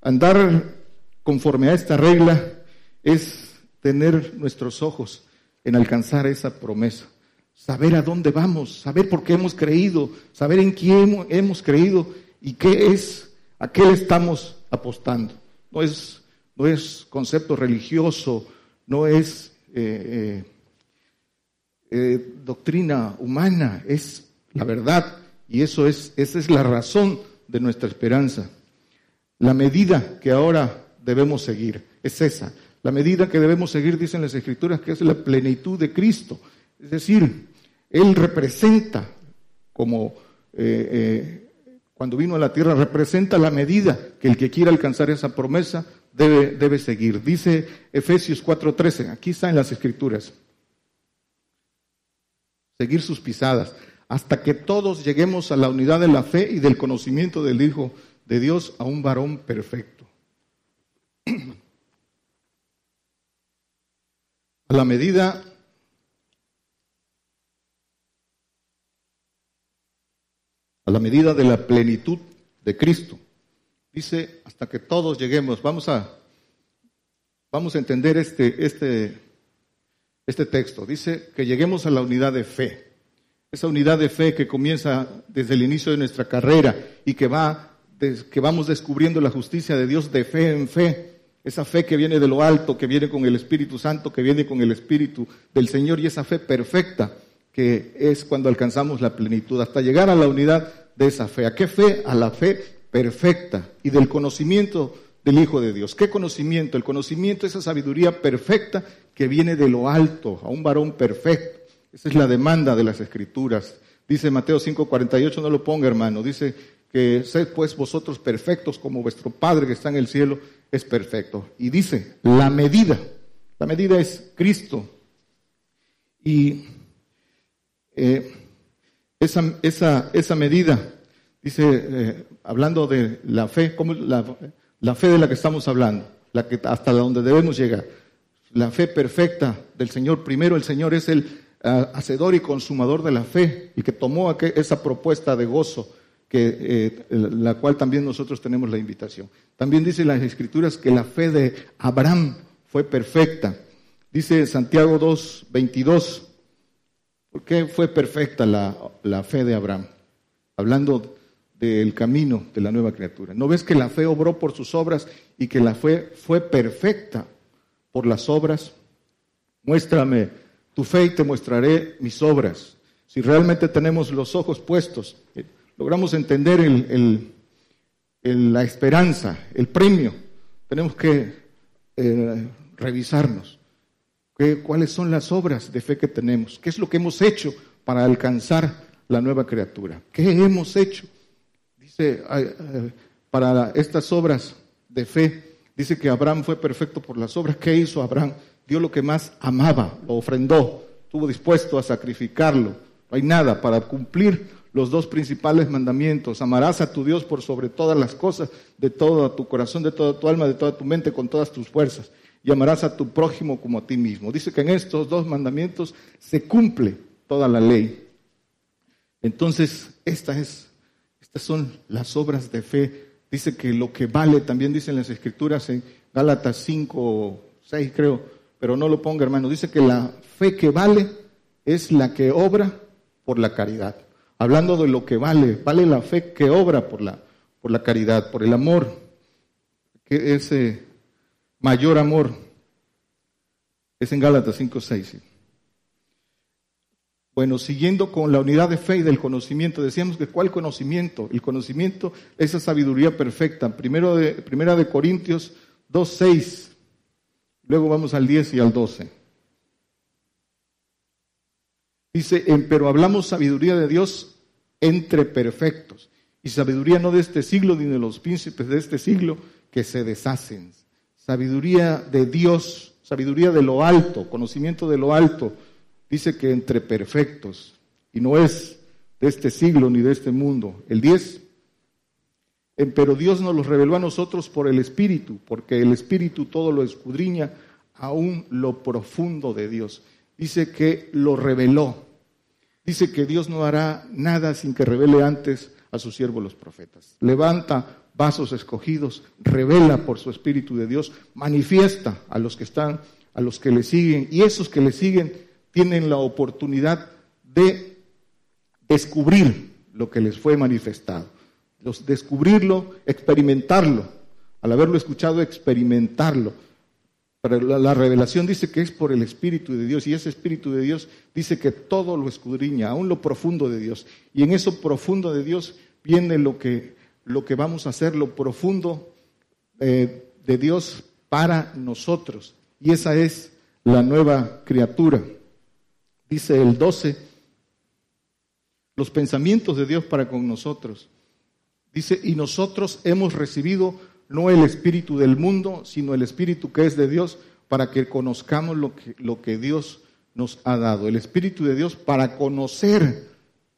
Andar conforme a esta regla es tener nuestros ojos en alcanzar esa promesa. Saber a dónde vamos, saber por qué hemos creído, saber en quién hemos creído y qué es, a qué le estamos apostando. No es, no es concepto religioso, no es eh, eh, eh, doctrina humana, es la verdad y eso es, esa es la razón de nuestra esperanza. La medida que ahora debemos seguir es esa, la medida que debemos seguir, dicen las Escrituras, que es la plenitud de Cristo. Es decir, Él representa, como eh, eh, cuando vino a la tierra, representa la medida que el que quiera alcanzar esa promesa debe, debe seguir. Dice Efesios 4:13, aquí está en las Escrituras. Seguir sus pisadas, hasta que todos lleguemos a la unidad de la fe y del conocimiento del Hijo de Dios, a un varón perfecto. A la medida a la medida de la plenitud de Cristo. Dice, hasta que todos lleguemos, vamos a, vamos a entender este, este, este texto. Dice que lleguemos a la unidad de fe. Esa unidad de fe que comienza desde el inicio de nuestra carrera y que va, que vamos descubriendo la justicia de Dios de fe en fe esa fe que viene de lo alto, que viene con el Espíritu Santo, que viene con el Espíritu del Señor y esa fe perfecta que es cuando alcanzamos la plenitud, hasta llegar a la unidad de esa fe. ¿A qué fe? A la fe perfecta y del conocimiento del Hijo de Dios. ¿Qué conocimiento? El conocimiento es esa sabiduría perfecta que viene de lo alto, a un varón perfecto. Esa es la demanda de las Escrituras. Dice Mateo 5:48, no lo ponga hermano, dice que sed pues vosotros perfectos como vuestro Padre que está en el cielo es perfecto. Y dice, la medida, la medida es Cristo. Y eh, esa, esa, esa, medida, dice, eh, hablando de la fe, ¿cómo la, la fe de la que estamos hablando? la que hasta donde debemos llegar. La fe perfecta del Señor. Primero el Señor es el ah, hacedor y consumador de la fe y que tomó esa propuesta de gozo, que, eh, la cual también nosotros tenemos la invitación. También dice las Escrituras que la fe de Abraham fue perfecta. Dice Santiago 2, 22. ¿Por qué fue perfecta la, la fe de Abraham? Hablando del camino de la nueva criatura. ¿No ves que la fe obró por sus obras y que la fe fue perfecta por las obras? Muéstrame tu fe y te mostraré mis obras. Si realmente tenemos los ojos puestos, logramos entender la esperanza, el premio, tenemos que eh, revisarnos. ¿Cuáles son las obras de fe que tenemos? ¿Qué es lo que hemos hecho para alcanzar la nueva criatura? ¿Qué hemos hecho? Dice, para estas obras de fe, dice que Abraham fue perfecto por las obras. ¿Qué hizo Abraham? Dio lo que más amaba, lo ofrendó, estuvo dispuesto a sacrificarlo. No hay nada para cumplir los dos principales mandamientos. Amarás a tu Dios por sobre todas las cosas, de todo tu corazón, de toda tu alma, de toda tu mente, con todas tus fuerzas. Y amarás a tu prójimo como a ti mismo. Dice que en estos dos mandamientos se cumple toda la ley. Entonces, esta es estas son las obras de fe. Dice que lo que vale, también dicen las escrituras en Gálatas 5 6 creo, pero no lo ponga hermano. Dice que la fe que vale es la que obra por la caridad. Hablando de lo que vale, vale la fe que obra por la, por la caridad, por el amor, que ese mayor amor es en Gálatas 5, 6. Bueno, siguiendo con la unidad de fe y del conocimiento, decíamos que ¿cuál conocimiento? El conocimiento, esa sabiduría perfecta. Primero primera de Corintios 2, 6. Luego vamos al 10 y al 12. Dice, pero hablamos sabiduría de Dios entre perfectos. Y sabiduría no de este siglo ni de los príncipes de este siglo que se deshacen. Sabiduría de Dios, sabiduría de lo alto, conocimiento de lo alto dice que entre perfectos, y no es de este siglo ni de este mundo. El 10, pero Dios nos los reveló a nosotros por el Espíritu, porque el Espíritu todo lo escudriña, aún lo profundo de Dios. Dice que lo reveló. Dice que Dios no hará nada sin que revele antes a sus siervos los profetas. Levanta vasos escogidos, revela por su Espíritu de Dios, manifiesta a los que están, a los que le siguen, y esos que le siguen tienen la oportunidad de descubrir lo que les fue manifestado. descubrirlo, experimentarlo. Al haberlo escuchado, experimentarlo. La, revelación dice que es por el Espíritu de Dios y ese Espíritu de Dios dice que todo lo escudriña, aún lo profundo de Dios. Y en eso profundo de Dios viene lo que, lo que vamos a hacer, lo profundo eh, de Dios para nosotros. Y esa es la nueva criatura dice el 12, los pensamientos de Dios para con nosotros. Dice, y nosotros hemos recibido no el espíritu del mundo, sino el espíritu que es de Dios, para que conozcamos lo que, lo que Dios nos ha dado. El espíritu de Dios para conocer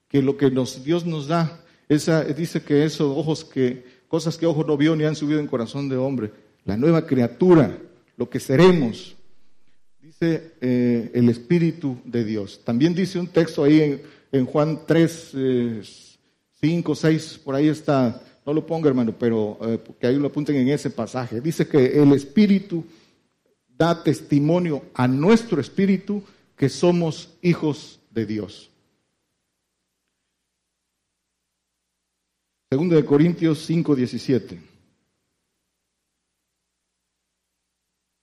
que lo que Dios nos da, esa, dice que esos ojos que, cosas que ojos no vio ni han subido en corazón de hombre, la nueva criatura, lo que seremos, dice eh, el Espíritu de Dios. También dice un texto ahí en, Juan 3, 5, 6, por ahí está, no lo ponga hermano, pero eh, que ahí lo apunten en ese pasaje. Dice que el Espíritu da testimonio a nuestro Espíritu que somos hijos de Dios. Segundo de Corintios 5, 17.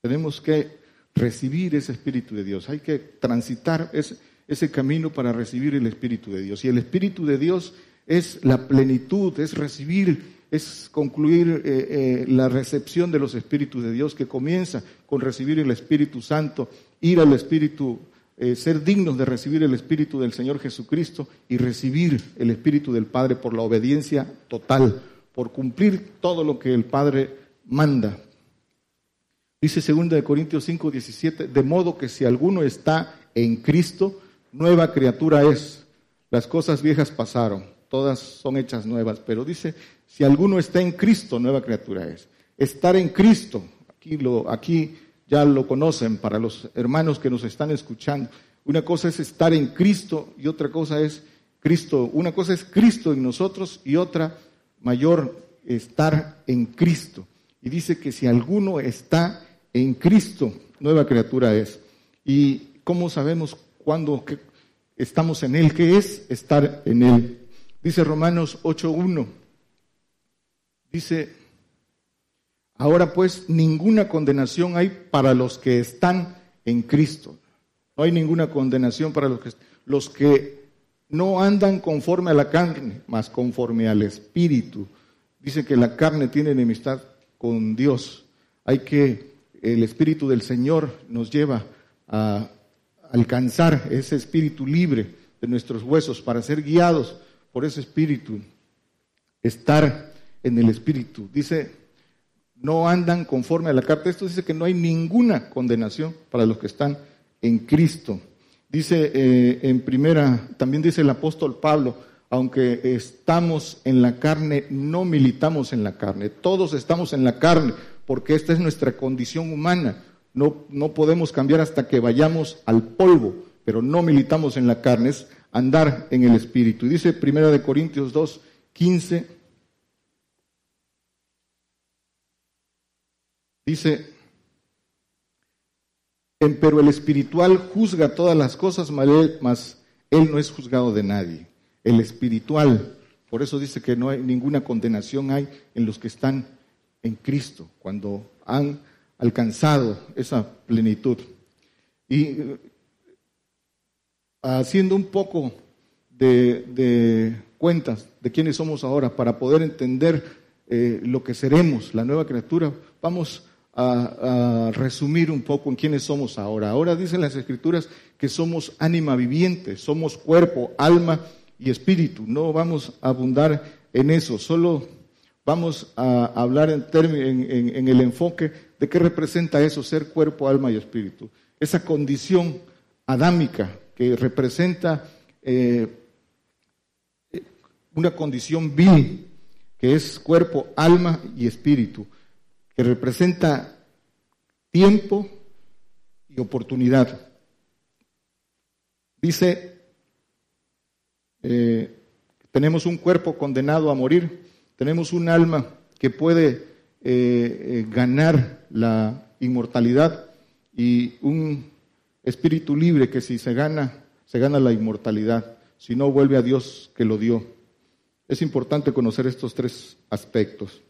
Tenemos que recibir ese Espíritu de Dios. Hay que transitar ese, ese camino para recibir el Espíritu de Dios. Y el Espíritu de Dios es la plenitud, es recibir, es concluir eh, eh, la recepción de los Espíritus de Dios que comienza con recibir el Espíritu Santo, ir al Espíritu, eh, ser dignos de recibir el Espíritu del Señor Jesucristo y recibir el Espíritu del Padre por la obediencia total, por cumplir todo lo que el Padre manda. Dice 2 de Corintios 5, 17, de modo que si alguno está en Cristo, nueva criatura es. Las cosas viejas pasaron, todas son hechas nuevas, pero dice, si alguno está en Cristo, nueva criatura es. Estar en Cristo, Aquí, lo, aquí ya lo conocen para los hermanos que nos están escuchando. Una cosa es estar en Cristo y otra cosa es Cristo. Una cosa es Cristo en nosotros y otra mayor estar en Cristo. Y dice que si alguno está en Cristo, nueva criatura es. ¿Y cómo sabemos cuándo estamos en Él? ¿Qué es estar en Él? Dice Romanos 8.1. Dice, ahora pues ninguna condenación hay para los que están en Cristo. No hay ninguna condenación para los que, los que no andan conforme a la carne, más conforme al Espíritu. Dice que la carne tiene enemistad con Dios. Hay que, el Espíritu del Señor nos lleva a alcanzar ese espíritu libre de nuestros huesos para ser guiados por ese espíritu, estar en el espíritu. Dice, no andan conforme a la carta. Esto dice que no hay ninguna condenación para los que están en Cristo. Dice eh, en primera, también dice el apóstol Pablo, aunque estamos en la carne, no militamos en la carne. Todos estamos en la carne, porque esta es nuestra condición humana. No, no podemos cambiar hasta que vayamos al polvo, pero no militamos en la carne, es andar en el Espíritu. Y dice Primera de Corintios 2, 15, dice, pero el espiritual juzga todas las cosas, mas él no es juzgado de nadie. El espiritual, por eso dice que no hay ninguna condenación hay en los que están en Cristo, cuando han alcanzado esa plenitud. Y haciendo un poco de, cuentas de quiénes somos ahora para poder entender eh, lo que seremos, la nueva criatura, vamos a, resumir un poco en quiénes somos ahora. Ahora dicen las escrituras que somos ánima viviente, somos cuerpo, alma y espíritu. No vamos a abundar en eso, solo vamos a hablar en, en, en el enfoque de qué representa eso, ser cuerpo, alma y espíritu. Esa condición adámica que representa eh, una condición vil, que es cuerpo, alma y espíritu que representa tiempo y oportunidad. Dice, eh, tenemos un cuerpo condenado a morir, tenemos un alma que puede eh, ganar la inmortalidad y un espíritu libre que si se gana, se gana la inmortalidad, si no vuelve a Dios que lo dio. Es importante conocer estos tres aspectos.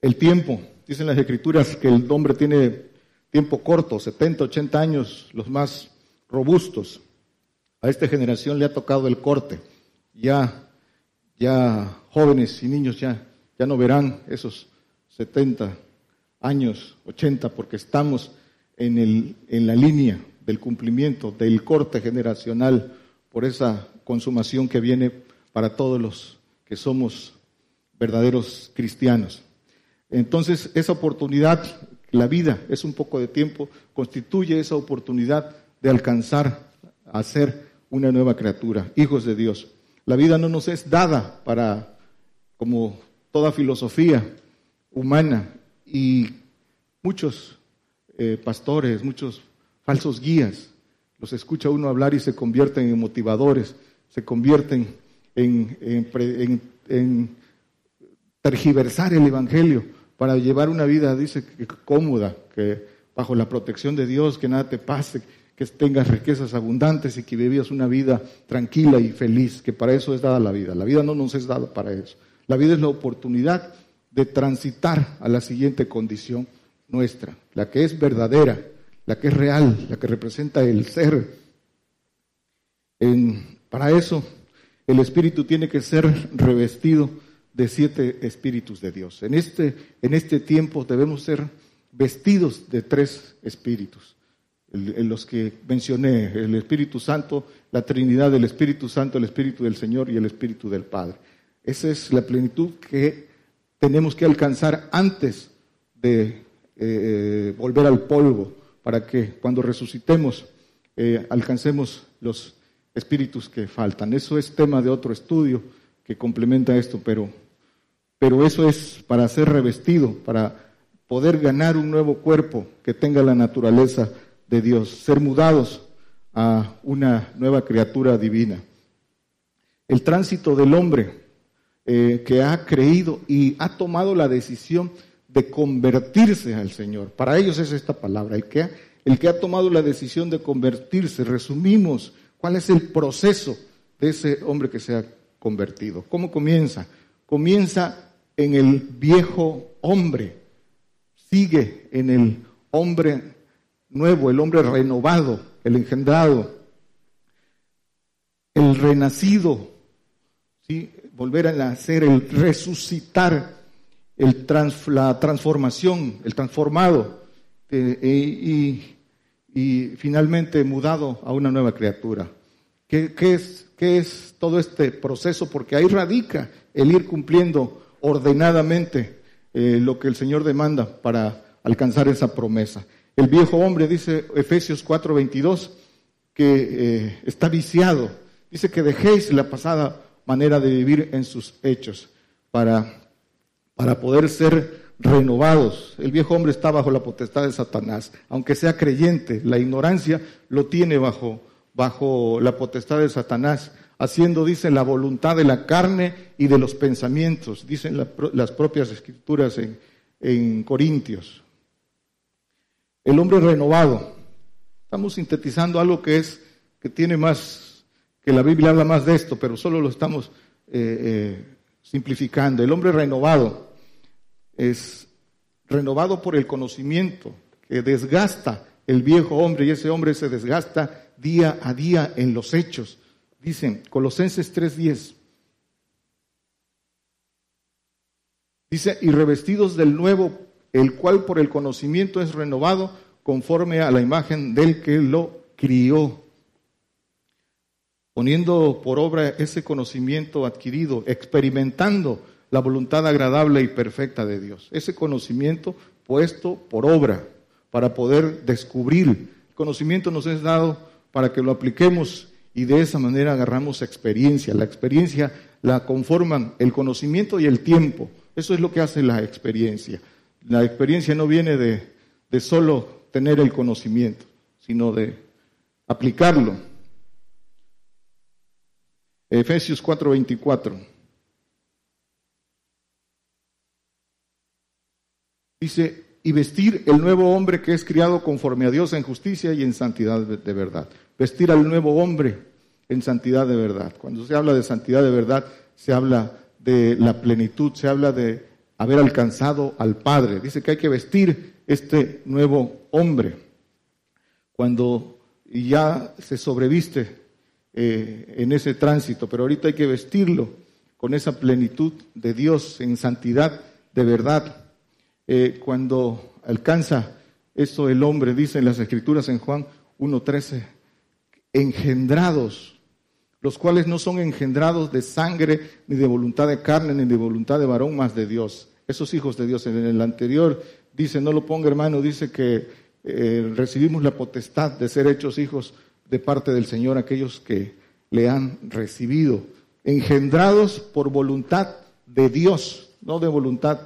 El tiempo, dicen las escrituras que el hombre tiene tiempo corto, 70, 80 años, los más robustos. A esta generación le ha tocado el corte. Ya, ya jóvenes y niños ya, ya no verán esos 70 años, 80, porque estamos en, el, en la línea del cumplimiento del corte generacional por esa consumación que viene para todos los que somos verdaderos cristianos. Entonces, esa oportunidad, la vida es un poco de tiempo, constituye esa oportunidad de alcanzar a ser una nueva criatura, hijos de Dios. La vida no nos es dada para, como toda filosofía humana, y muchos eh, pastores, muchos falsos guías, los escucha uno hablar y se convierten en motivadores, se convierten en, en tergiversar el Evangelio para llevar una vida, dice, cómoda, que bajo la protección de Dios, que nada te pase, que tengas riquezas abundantes y que vivas una vida tranquila y feliz, que para eso es dada la vida. La vida no nos es dada para eso. La vida es la oportunidad de transitar a la siguiente condición nuestra, la que es verdadera, la que es real, la que representa el ser. para eso el espíritu tiene que ser revestido de siete espíritus de Dios. En este, en este tiempo debemos ser vestidos de tres espíritus, en los que mencioné, el Espíritu Santo, la Trinidad del Espíritu Santo, el Espíritu del Señor y el Espíritu del Padre. Esa es la plenitud que tenemos que alcanzar antes de eh, volver al polvo, para que cuando resucitemos eh, alcancemos los espíritus que faltan. Eso es tema de otro estudio que complementa esto, pero, pero eso es para ser revestido, para poder ganar un nuevo cuerpo que tenga la naturaleza de Dios, ser mudados a una nueva criatura divina. El tránsito del hombre eh, que ha creído y ha tomado la decisión de convertirse al Señor. Para ellos es esta palabra, el que, el que ha tomado la decisión de convertirse. Resumimos cuál es el proceso de ese hombre que se ha convertido. ¿Cómo comienza? Comienza en el viejo hombre, sigue en el hombre nuevo, el hombre renovado, el engendrado, el renacido, ¿sí? volver a nacer, el resucitar, el la transformación, el transformado eh, y, finalmente mudado a una nueva criatura. ¿Qué, es, ¿Qué es todo este proceso? Porque ahí radica el ir cumpliendo ordenadamente eh, lo que el Señor demanda para alcanzar esa promesa. El viejo hombre, dice Efesios 4:22, que eh, está viciado. Dice que dejéis la pasada manera de vivir en sus hechos para, para poder ser renovados. El viejo hombre está bajo la potestad de Satanás, aunque sea creyente, la ignorancia lo tiene bajo, bajo la potestad de Satanás, haciendo, dice, la voluntad de la carne y de los pensamientos, dicen las propias escrituras en, en Corintios. El hombre renovado. Estamos sintetizando algo que es, que tiene más, que la Biblia habla más de esto, pero solo lo estamos eh, eh, simplificando. El hombre renovado es renovado por el conocimiento que desgasta el viejo hombre y ese hombre se desgasta día a día en los hechos. Dicen Colosenses 3:10. Dice, y revestidos del nuevo el cual por el conocimiento es renovado conforme a la imagen del que lo crió, poniendo por obra ese conocimiento adquirido, experimentando la voluntad agradable y perfecta de Dios. Ese conocimiento puesto por obra para poder descubrir. El conocimiento nos es dado para que lo apliquemos y de esa manera agarramos experiencia. La experiencia la conforman el conocimiento y el tiempo. Eso es lo que hace la experiencia. La experiencia no viene de, de solo tener el conocimiento, sino de aplicarlo. Efesios 4:24. Dice, y vestir el nuevo hombre que es criado conforme a Dios en justicia y en santidad de verdad. Vestir al nuevo hombre en santidad de verdad. Cuando se habla de santidad de verdad, se habla de la plenitud, se habla de haber alcanzado al Padre. Dice que hay que vestir este nuevo hombre. Cuando ya se sobreviste eh, en ese tránsito, pero ahorita hay que vestirlo con esa plenitud de Dios en santidad de verdad. Eh, cuando alcanza eso el hombre, dice en las escrituras en Juan 1.13, engendrados los cuales no son engendrados de sangre, ni de voluntad de carne, ni de voluntad de varón, más de Dios. Esos hijos de Dios. En el anterior dice, no lo ponga hermano, dice que eh, recibimos la potestad de ser hechos hijos de parte del Señor, aquellos que le han recibido, engendrados por voluntad de Dios, no de voluntad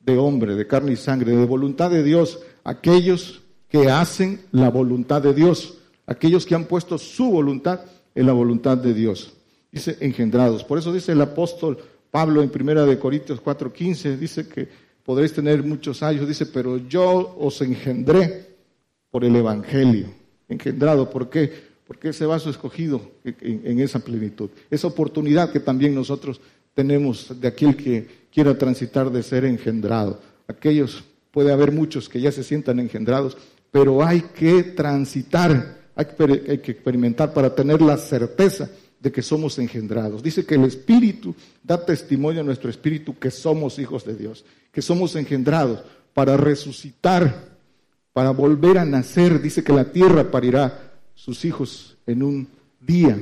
de hombre, de carne y sangre, de voluntad de Dios, aquellos que hacen la voluntad de Dios, aquellos que han puesto su voluntad en la voluntad de Dios. Dice engendrados. Por eso dice el apóstol Pablo en Primera de Corintios 4:15, dice que podréis tener muchos años, dice, pero yo os engendré por el Evangelio. Engendrado, ¿por qué? Porque ese vaso escogido en, en esa plenitud. Esa oportunidad que también nosotros tenemos de aquel que quiera transitar de ser engendrado. Aquellos, puede haber muchos que ya se sientan engendrados, pero hay que transitar hay que experimentar para tener la certeza de que somos engendrados. Dice que el Espíritu da testimonio a nuestro Espíritu que somos hijos de Dios, que somos engendrados para resucitar, para volver a nacer. Dice que la tierra parirá sus hijos en un día.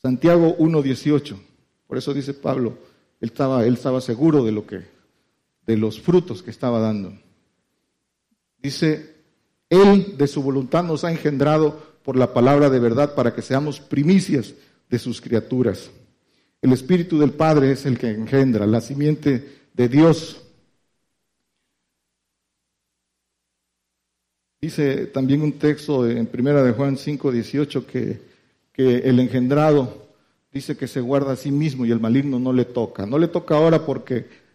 Santiago 1.18. Por eso dice Pablo, él estaba, él estaba seguro de lo que, de los frutos que estaba dando. Dice él de su voluntad nos ha engendrado por la palabra de verdad para que seamos primicias de sus criaturas. El Espíritu del Padre es el que engendra, la simiente de Dios. Dice también un texto en Primera de Juan 5, 18 que, que el engendrado dice que se guarda a sí mismo y el maligno no le toca. No le toca ahora porque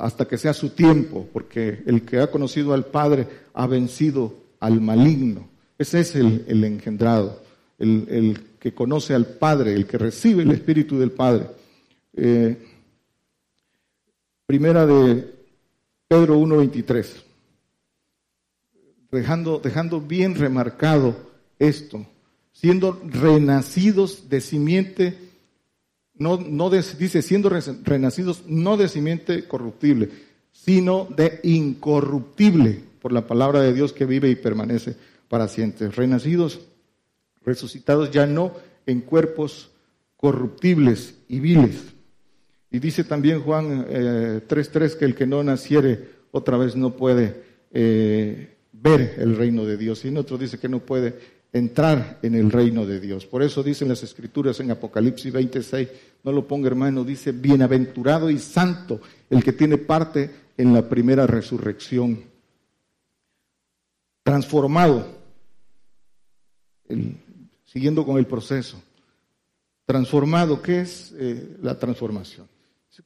hasta que sea su tiempo, porque el que ha conocido al Padre ha vencido al maligno. Ese es el, engendrado, el, que conoce al Padre, el que recibe el Espíritu del Padre. Eh, primera de Pedro 1.23, dejando, dejando bien remarcado esto, siendo renacidos de simiente, no, dice, siendo renacidos no de simiente corruptible, sino de incorruptible, por la palabra de Dios que vive y permanece para siempre. Renacidos, resucitados ya no en cuerpos corruptibles y viles. Y dice también Juan 3.3 eh, que el que no naciere otra vez no puede eh, ver el reino de Dios. Y en otro dice que no puede entrar en el reino de Dios. Por eso dicen las escrituras en Apocalipsis 26, no lo ponga hermano, dice, bienaventurado y santo el que tiene parte en la primera resurrección. Transformado siguiendo con el proceso. Transformado, ¿qué es eh, la transformación?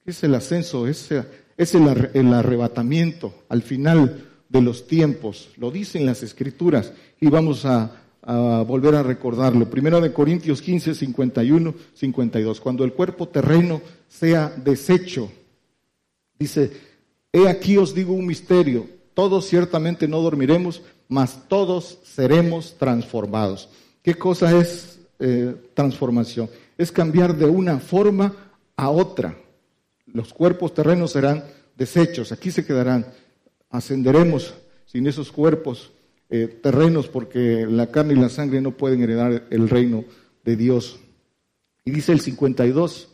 Es el ascenso, es, es el, arrebatamiento al final de los tiempos. Lo dicen las escrituras y vamos a, volver a recordarlo. Primero de Corintios 15, 51, 52. Cuando el cuerpo terreno sea deshecho, dice, he aquí os digo un misterio, todos ciertamente no dormiremos, mas todos seremos transformados. ¿Qué cosa es eh, transformación? Es cambiar de una forma a otra. Los cuerpos terrenos serán desechos, aquí se quedarán. Ascenderemos sin esos cuerpos eh, terrenos porque la carne y la sangre no pueden heredar el reino de Dios. Y dice el 52,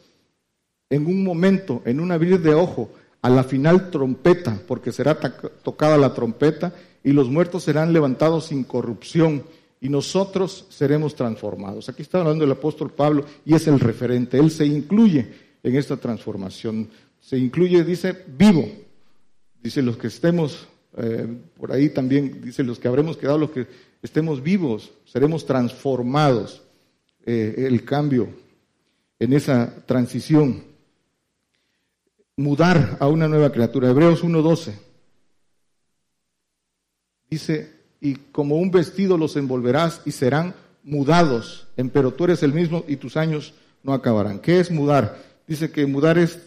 en un momento, en un abrir de ojo, a la final trompeta, porque será tocada la trompeta y los muertos serán levantados sin corrupción y nosotros seremos transformados. Aquí está hablando el apóstol Pablo y es el referente. Él se incluye en esta transformación. Se incluye, dice, vivo. Dice los que estemos eh, por ahí también, dice los que habremos quedado, los que estemos vivos, seremos transformados. Eh, el cambio en esa transición. Mudar a una nueva criatura. Hebreos 1.12 Dice, y como un vestido los envolverás y serán mudados, pero tú eres el mismo y tus años no acabarán. ¿Qué es mudar? Dice que mudar es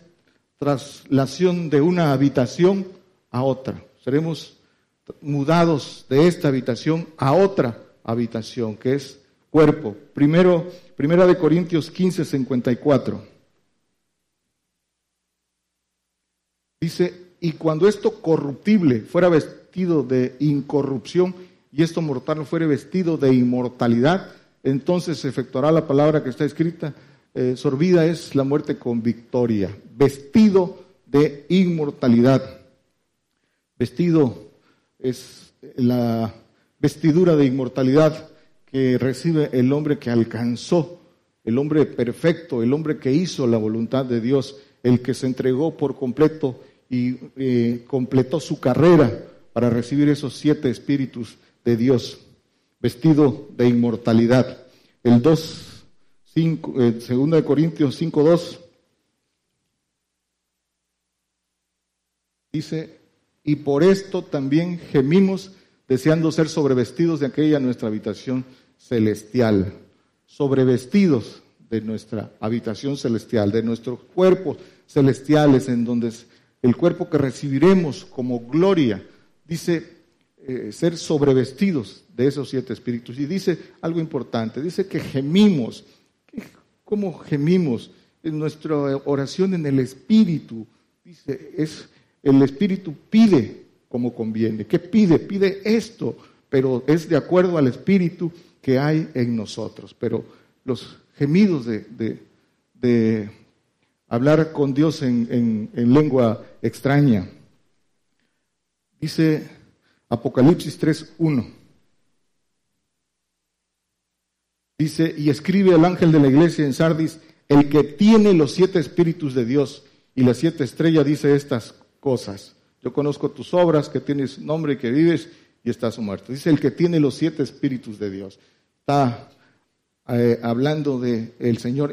traslación de una habitación a otra. Seremos mudados de esta habitación a otra habitación, que es cuerpo. Primero, primera de Corintios 15, 54. Dice, y cuando esto corruptible fuera vestido, de incorrupción y esto mortal fuere vestido de inmortalidad, entonces se efectuará la palabra que está escrita, eh, sorbida es la muerte con victoria, vestido de inmortalidad. Vestido es la vestidura de inmortalidad que recibe el hombre que alcanzó, el hombre perfecto, el hombre que hizo la voluntad de Dios, el que se entregó por completo y eh, completó su carrera para recibir esos siete espíritus de Dios, vestido de inmortalidad. El 2, 5, eh, de Corintios 5, 2, dice, y por esto también gemimos deseando ser sobrevestidos de aquella nuestra habitación celestial, sobrevestidos de nuestra habitación celestial, de nuestros cuerpos celestiales, en donde el cuerpo que recibiremos como gloria, dice eh, ser sobrevestidos de esos siete espíritus. Y dice algo importante, dice que gemimos. ¿Cómo gemimos? En nuestra oración en el espíritu, dice, es el espíritu pide como conviene. ¿Qué pide? Pide esto, pero es de acuerdo al espíritu que hay en nosotros. Pero los gemidos de, hablar con Dios en lengua extraña, Dice Apocalipsis 3.1. Dice, y escribe al ángel de la iglesia en Sardis, el que tiene los siete espíritus de Dios y las siete estrellas dice estas cosas. Yo conozco tus obras, que tienes nombre y que vives y estás muerto. Dice el que tiene los siete espíritus de Dios. Está eh, hablando de el Señor.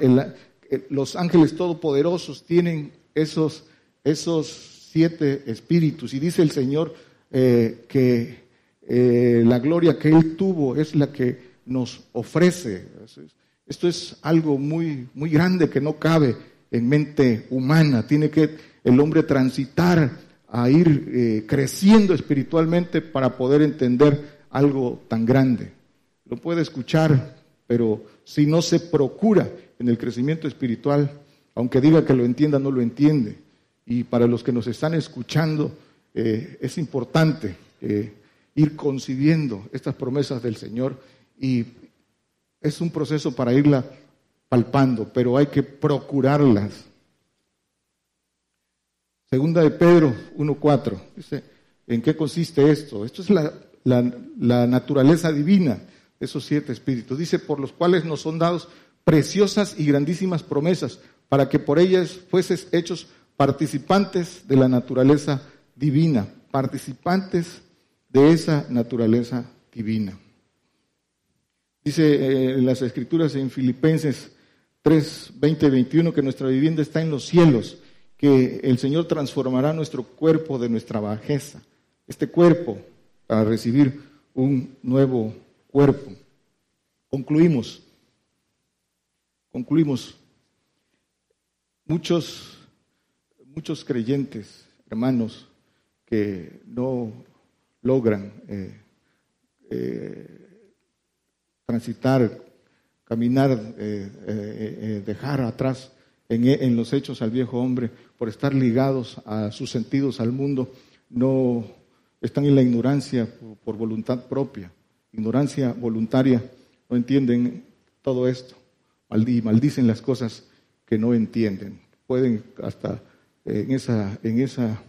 los ángeles todopoderosos tienen esos, esos siete espíritus. Y dice el Señor eh, que eh, la gloria que Él tuvo es la que nos ofrece. Esto es algo muy, muy grande que no cabe en mente humana. Tiene que el hombre transitar a ir eh, creciendo espiritualmente para poder entender algo tan grande. Lo puede escuchar, pero si no se procura en el crecimiento espiritual, aunque diga que lo entienda, no lo entiende. Y para los que nos están escuchando, eh, es importante eh, ir concibiendo estas promesas del Señor y es un proceso para irla palpando, pero hay que procurarlas. Segunda de Pedro 1.4. Dice, ¿en qué consiste esto? Esto es la, naturaleza divina esos siete espíritus. Dice, por los cuales nos son dados preciosas y grandísimas promesas, para que por ellas fueses hechos participantes de la naturaleza divina, participantes de esa naturaleza divina. Dice eh, en las escrituras en Filipenses 3, 20 y 21 que nuestra vivienda está en los cielos, que el Señor transformará nuestro cuerpo de nuestra bajeza, este cuerpo, para recibir un nuevo cuerpo. Concluimos, concluimos. Muchos, muchos creyentes, hermanos, que no logran eh, eh, transitar, caminar, eh, dejar atrás en, los hechos al viejo hombre, por estar ligados a sus sentidos, al mundo, no están en la ignorancia por, voluntad propia, ignorancia voluntaria, no entienden todo esto, y maldicen las cosas que no entienden. Pueden hasta en esa, en esa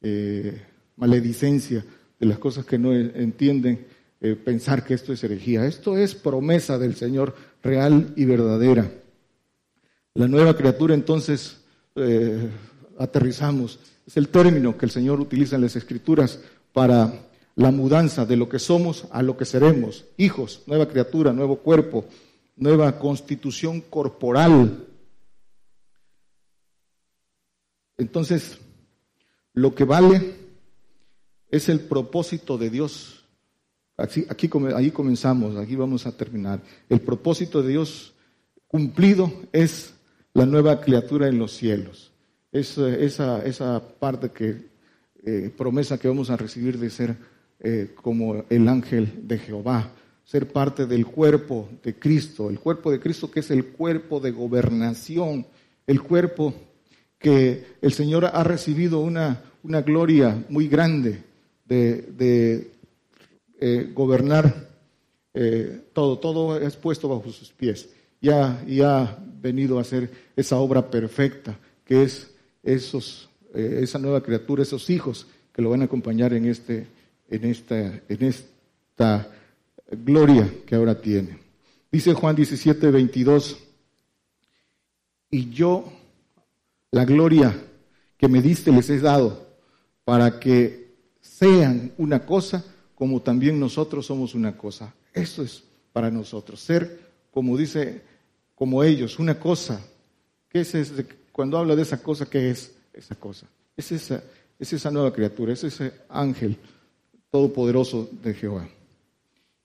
eh, maledicencia de las cosas que no entienden, eh, pensar que esto es herejía. Esto es promesa del Señor real y verdadera. La nueva criatura entonces eh, aterrizamos. Es el término que el Señor utiliza en las Escrituras para la mudanza de lo que somos a lo que seremos. Hijos, nueva criatura, nuevo cuerpo, nueva constitución corporal. Entonces, lo que vale es el propósito de Dios. Aquí, aquí, ahí comenzamos, aquí vamos a terminar. El propósito de Dios cumplido es la nueva criatura en los cielos. Es, esa, esa parte que, eh, promesa que vamos a recibir de ser eh, como el ángel de Jehová, ser parte del cuerpo de Cristo, el cuerpo de Cristo que es el cuerpo de gobernación, el cuerpo que el Señor ha recibido una, una gloria muy grande de, eh, gobernar todo, todo es puesto bajo sus pies. Ya, ya venido a hacer esa obra perfecta, que es esos, eh, esa nueva criatura, esos hijos que lo van a acompañar en, este, en, esta, en esta gloria que ahora tiene. Dice Juan 17, 22, y yo la gloria que me diste les he dado para que sean una cosa como también nosotros somos una cosa. Eso es para nosotros, ser, como dice como ellos, una cosa. ¿Qué es Cuando habla de esa cosa, ¿qué es esa cosa? Es esa, es esa nueva criatura, es ese ángel todopoderoso de Jehová.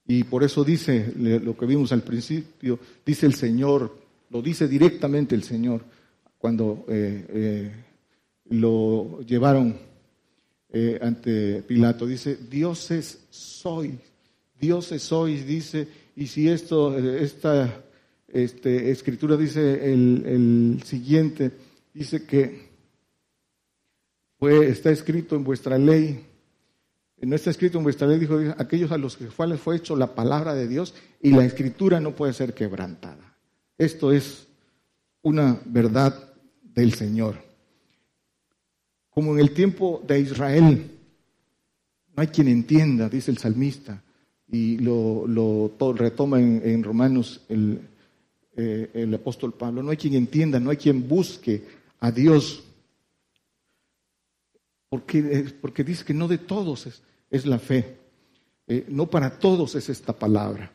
Y por eso dice lo que vimos al principio, dice el Señor, lo dice directamente el Señor cuando eh, eh, lo llevaron eh, ante Pilato. Dice, dioses soy, dioses sois, dice, y si esto, esta este, escritura dice el, siguiente, dice que está escrito en vuestra ley, no está escrito en vuestra ley, dijo, aquellos a los que fue hecho la palabra de Dios y la escritura no puede ser quebrantada. Esto es una verdad del Señor. Como en el tiempo de Israel, no hay quien entienda, dice el salmista, y lo, lo retoma en, Romanos el, eh, el apóstol Pablo. No hay quien entienda, no hay quien busque a Dios, porque, eh, porque dice que no de todos es, es la fe, eh, no para todos es esta palabra.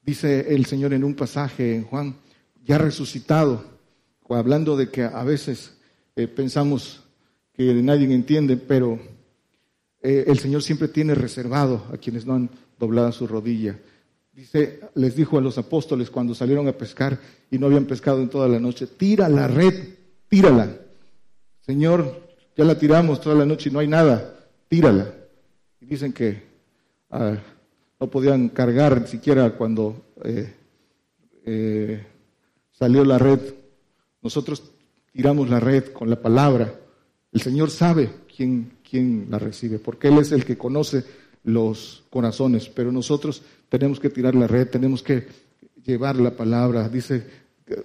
Dice el Señor en un pasaje en Juan, ya resucitado, hablando de que a veces pensamos que nadie entiende, pero el Señor siempre tiene reservado a quienes no han doblada su rodilla. Dice, les dijo a los apóstoles cuando salieron a pescar y no habían pescado en toda la noche, tira la red, tírala. Señor, ya la tiramos toda la noche y no hay nada, tírala. Y dicen que ah, no podían cargar siquiera cuando eh, eh, salió la red. Nosotros tiramos la red con la palabra. El Señor sabe quién, quién la recibe, porque Él es el que conoce los corazones, pero nosotros tenemos que tirar la red, tenemos que llevar la palabra, dice,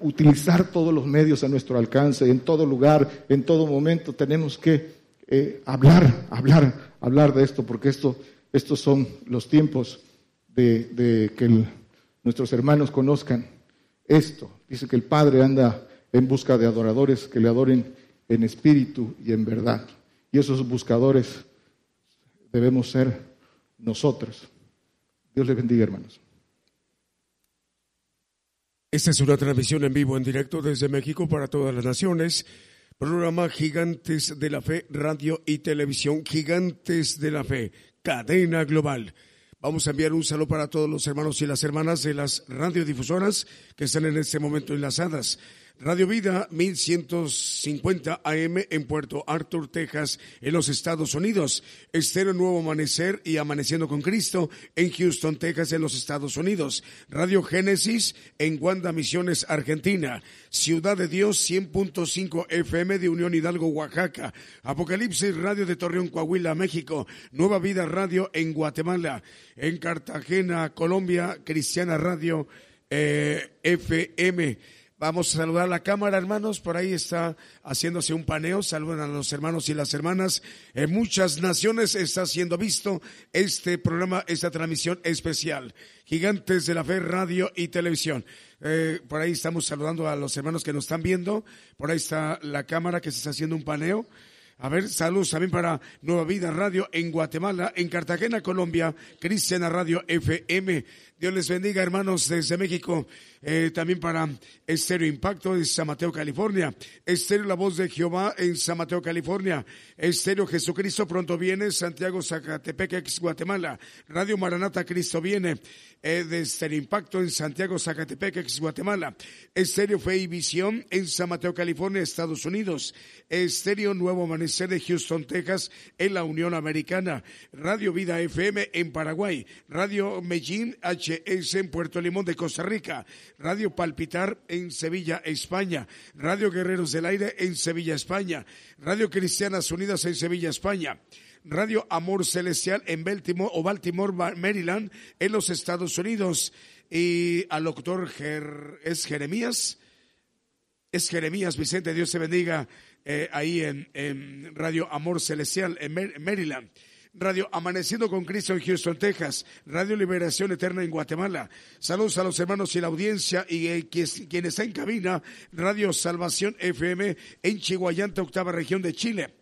utilizar todos los medios a nuestro alcance, en todo lugar, en todo momento, tenemos que eh, hablar, hablar, hablar de esto, porque esto, estos son los tiempos de, que nuestros hermanos conozcan esto. Dice que el Padre anda en busca de adoradores que le adoren en espíritu y en verdad. Y esos buscadores debemos ser nosotros. Dios les bendiga, hermanos. Esta es una transmisión en vivo, en directo desde México para todas las naciones. Programa Gigantes de la Fe, radio y televisión. Gigantes de la Fe, cadena global. Vamos a enviar un saludo para todos los hermanos y las hermanas de las radiodifusoras que están en este momento enlazadas. Radio Vida 1150 AM en Puerto Arthur, Texas, en los Estados Unidos. Estero Nuevo Amanecer y Amaneciendo con Cristo en Houston, Texas, en los Estados Unidos. Radio Génesis en Guanda Misiones, Argentina. Ciudad de Dios 100.5 FM de Unión Hidalgo, Oaxaca. Apocalipsis Radio de Torreón, Coahuila, México. Nueva Vida Radio en Guatemala. En Cartagena, Colombia, Cristiana Radio eh, FM. Vamos a saludar a la cámara, hermanos. Por ahí está haciéndose un paneo. Saludan a los hermanos y las hermanas. En muchas naciones está siendo visto este programa, esta transmisión especial. Gigantes de la Fe, Radio y Televisión. Eh, por ahí estamos saludando a los hermanos que nos están viendo. Por ahí está la cámara que se está haciendo un paneo. A ver, saludos también para Nueva Vida Radio en Guatemala, en Cartagena, Colombia, Cristiana Radio FM. Dios les bendiga, hermanos, desde México. Eh, también para Estéreo Impacto en San Mateo, California. Estéreo La Voz de Jehová en San Mateo, California. Estéreo Jesucristo pronto viene, Santiago, Zacatepec, Guatemala. Radio Maranata, Cristo viene. Eh, de Estéreo Impacto en Santiago, Zacatepec, Guatemala. Estéreo Fe y Visión en San Mateo, California, Estados Unidos. Estéreo Nuevo Amanecer de Houston, Texas, en la Unión Americana. Radio Vida FM en Paraguay. Radio Medellín HS en Puerto Limón de Costa Rica. Radio Palpitar en Sevilla, España, Radio Guerreros del Aire en Sevilla, España, Radio Cristianas Unidas en Sevilla, España. Radio Amor Celestial en Baltimore o Baltimore, Maryland, en los Estados Unidos. Y al doctor es Jeremías, es Jeremías Vicente, Dios se bendiga, eh, ahí en, Radio Amor Celestial en Maryland. Radio Amaneciendo con Cristo en Houston, Texas, Radio Liberación Eterna en Guatemala. Saludos a los hermanos y la audiencia y eh, quien, está en cabina, Radio Salvación FM en Chihuayante, octava región de Chile.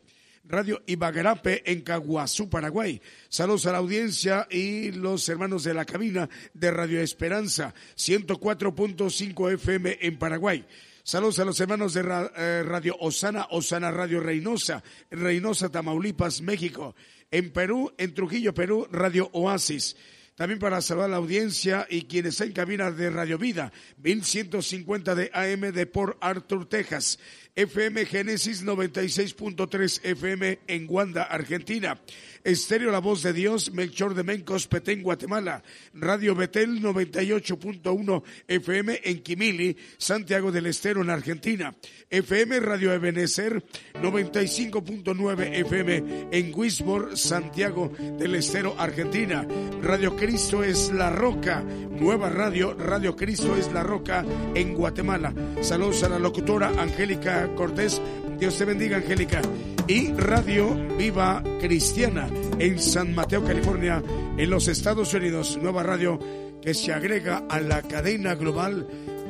Radio Ibagarape en Caguazú, Paraguay. Saludos a la audiencia y los hermanos de la cabina de Radio Esperanza, 104.5 FM en Paraguay. Saludos a los hermanos de eh, Radio Osana, Osana Radio Reynosa, Reynosa, Tamaulipas, México en Perú, en Trujillo, Perú, Radio Oasis. También para saludar a la audiencia y quienes en cabina de Radio Vida, 1150 de AM de Port Arthur, Texas. FM Génesis 96.3 FM en Guanda, Argentina. Estéreo La Voz de Dios, Melchor de Mencos, Petén, Guatemala. Radio Betel 98.1 FM en Quimili, Santiago del Estero, en Argentina. FM Radio Ebenecer 95.9 FM en Wisborne, Santiago del Estero, Argentina. Radio Cristo es la Roca, nueva radio, Radio Cristo es la Roca en Guatemala. Saludos a la locutora Angélica Cortés. Dios te bendiga, Angélica. y Radio Viva Cristiana en San Mateo, California, en los Estados Unidos. Nueva radio que se agrega a la cadena global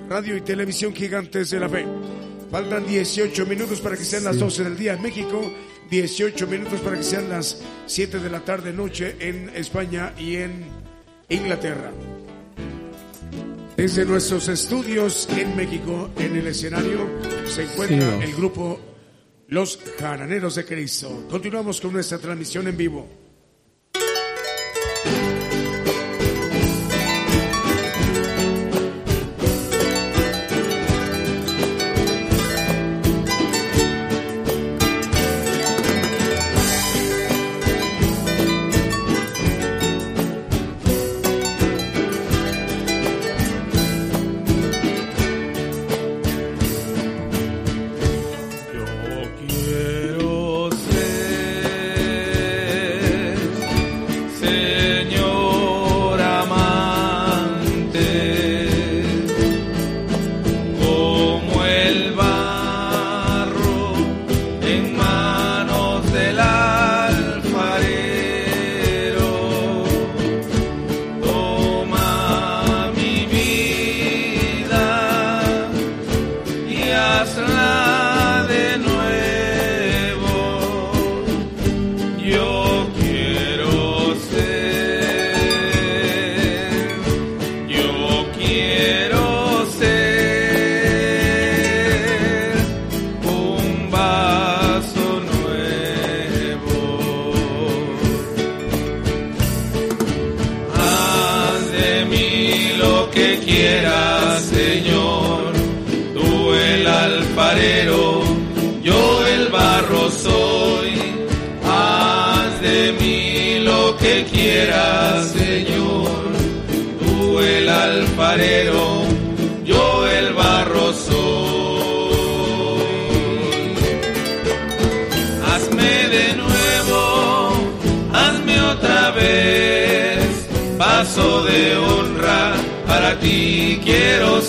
Radio y Televisión Gigantes de la Fe. Faltan 18 minutos para que sean las 12 del día en México, 18 minutos para que sean las 7 de la tarde noche en España y en Inglaterra. Desde nuestros estudios en México, en el escenario, se encuentra el grupo Los Jaraneros de Cristo. Continuamos con nuestra transmisión en vivo. ti quiero ser.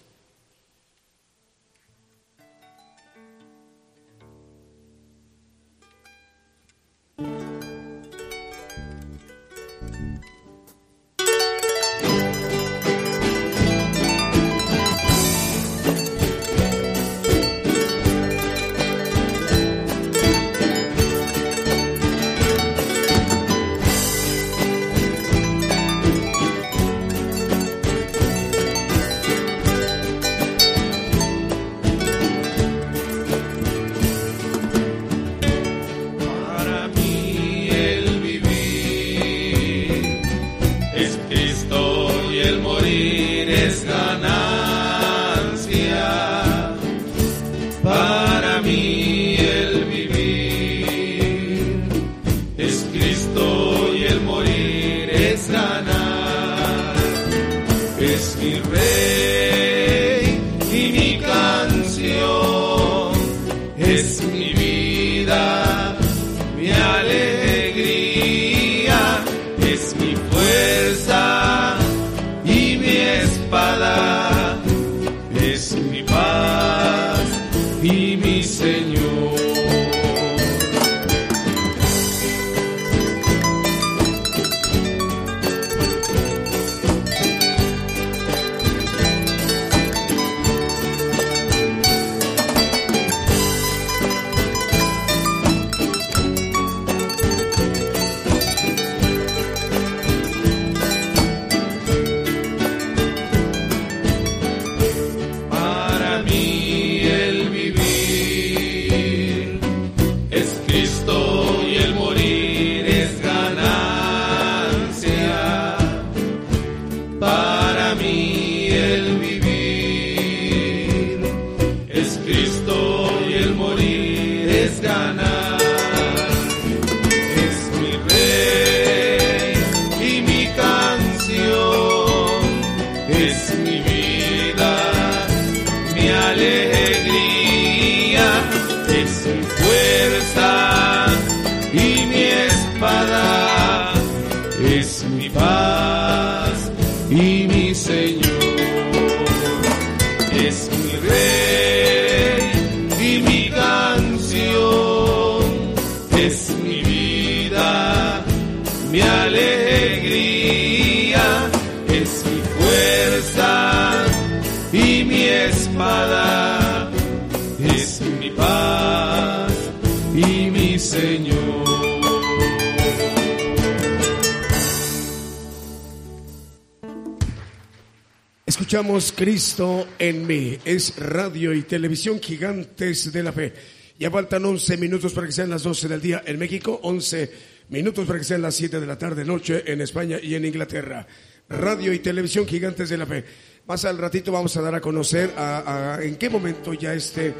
Escuchamos Cristo en mí. Es radio y televisión gigantes de la fe. Ya faltan 11 minutos para que sean las 12 del día en México, 11 minutos para que sean las 7 de la tarde noche en España y en Inglaterra. Radio y televisión gigantes de la fe. Más al ratito vamos a dar a conocer a, en qué momento ya esté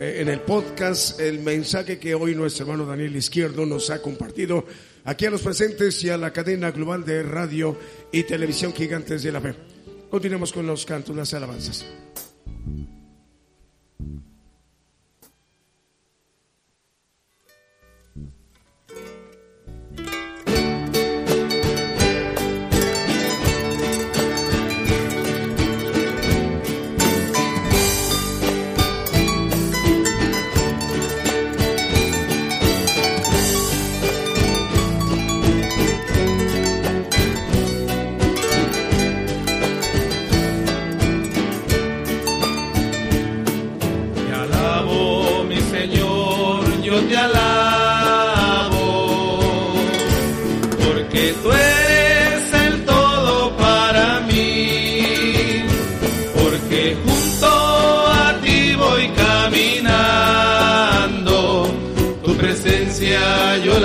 eh, en el podcast el mensaje que hoy nuestro hermano Daniel Izquierdo nos ha compartido aquí a los presentes y a la cadena global de radio y televisión gigantes de la fe. Continuemos con los cantos, las alabanzas.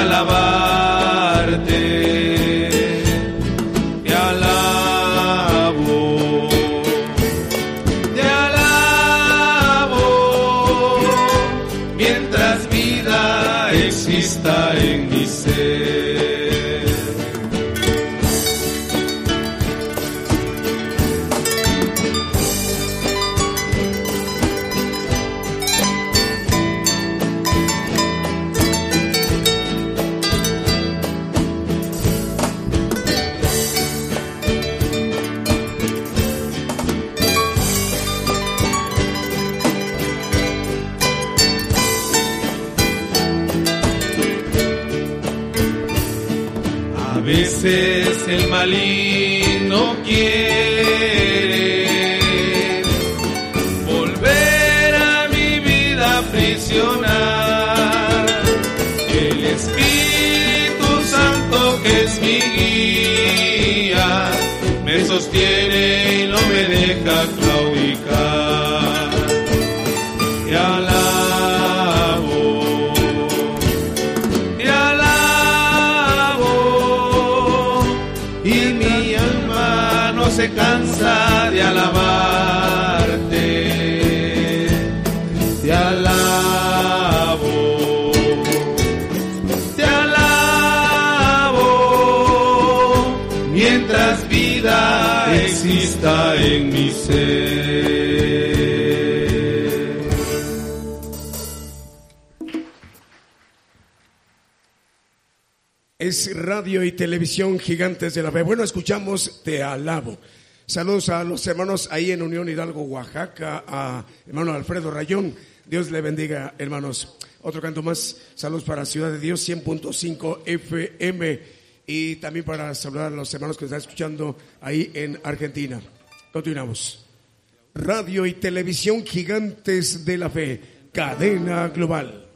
Cansa Radio y televisión gigantes de la fe. Bueno, escuchamos Te alabo. Saludos a los hermanos ahí en Unión Hidalgo, Oaxaca, a hermano Alfredo Rayón. Dios le bendiga, hermanos. Otro canto más. Saludos para Ciudad de Dios, 100.5 FM. Y también para saludar a los hermanos que están escuchando ahí en Argentina. Continuamos. Radio y televisión gigantes de la fe. Cadena global.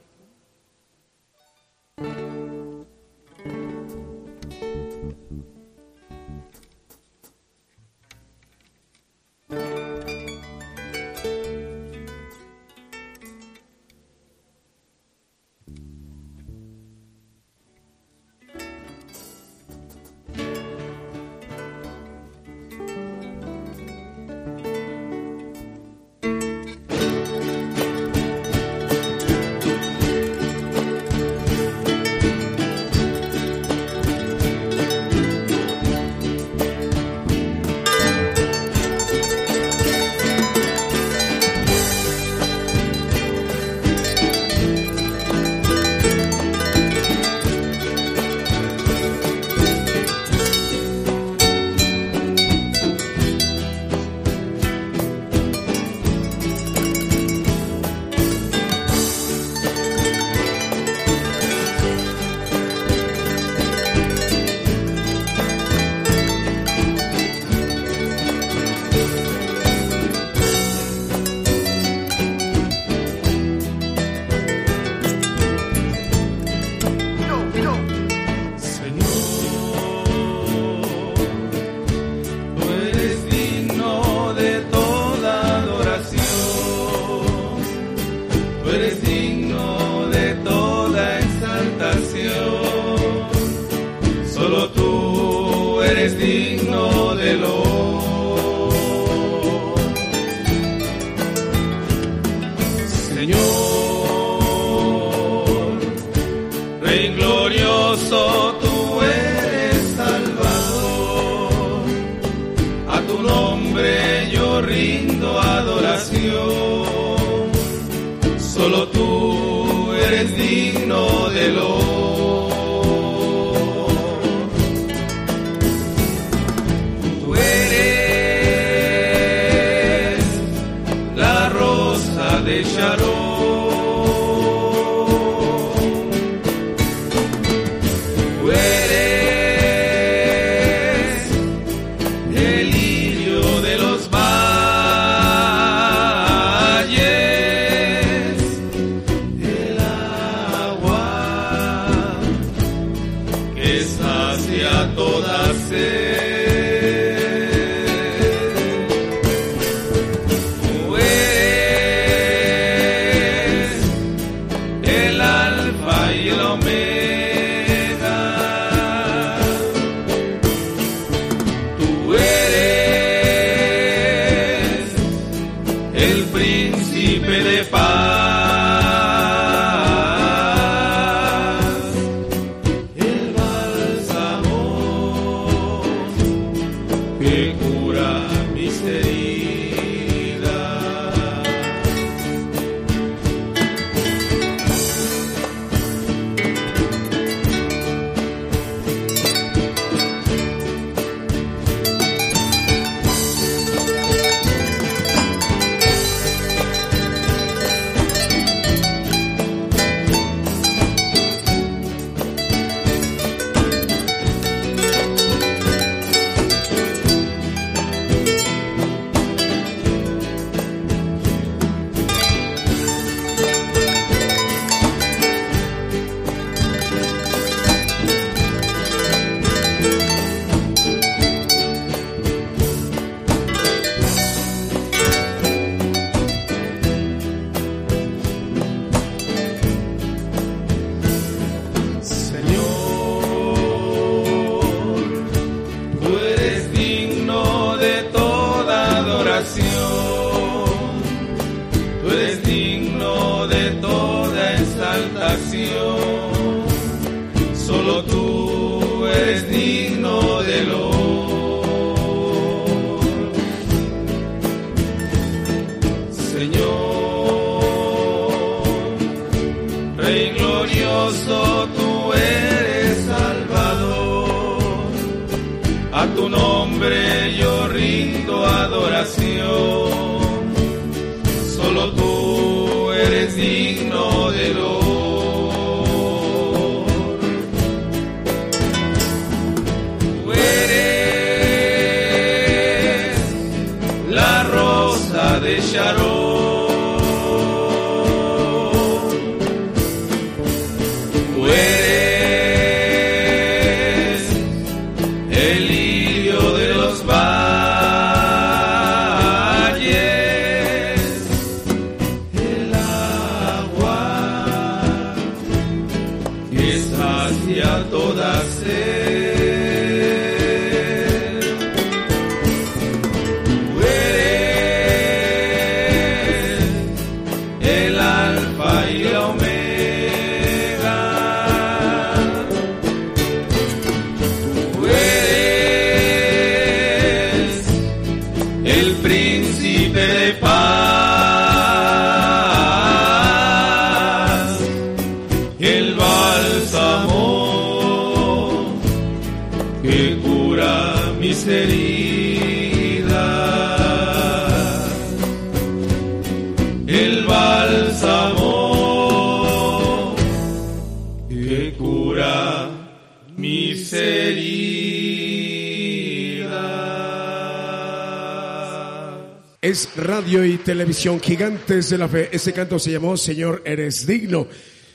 Televisión gigantes de la fe. Este canto se llamó Señor, eres digno.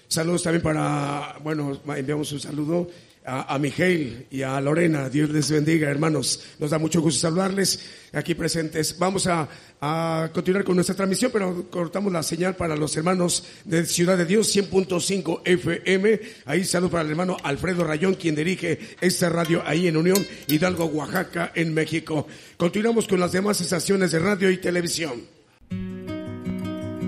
Saludos también para, bueno, enviamos un saludo a, Miguel y a Lorena. Dios les bendiga, hermanos. Nos da mucho gusto saludarles aquí presentes. Vamos a, a continuar con nuestra transmisión, pero cortamos la señal para los hermanos de Ciudad de Dios, 100.5 FM. Ahí saludo para el hermano Alfredo Rayón, quien dirige esta radio ahí en Unión Hidalgo, Oaxaca, en México. Continuamos con las demás estaciones de radio y televisión.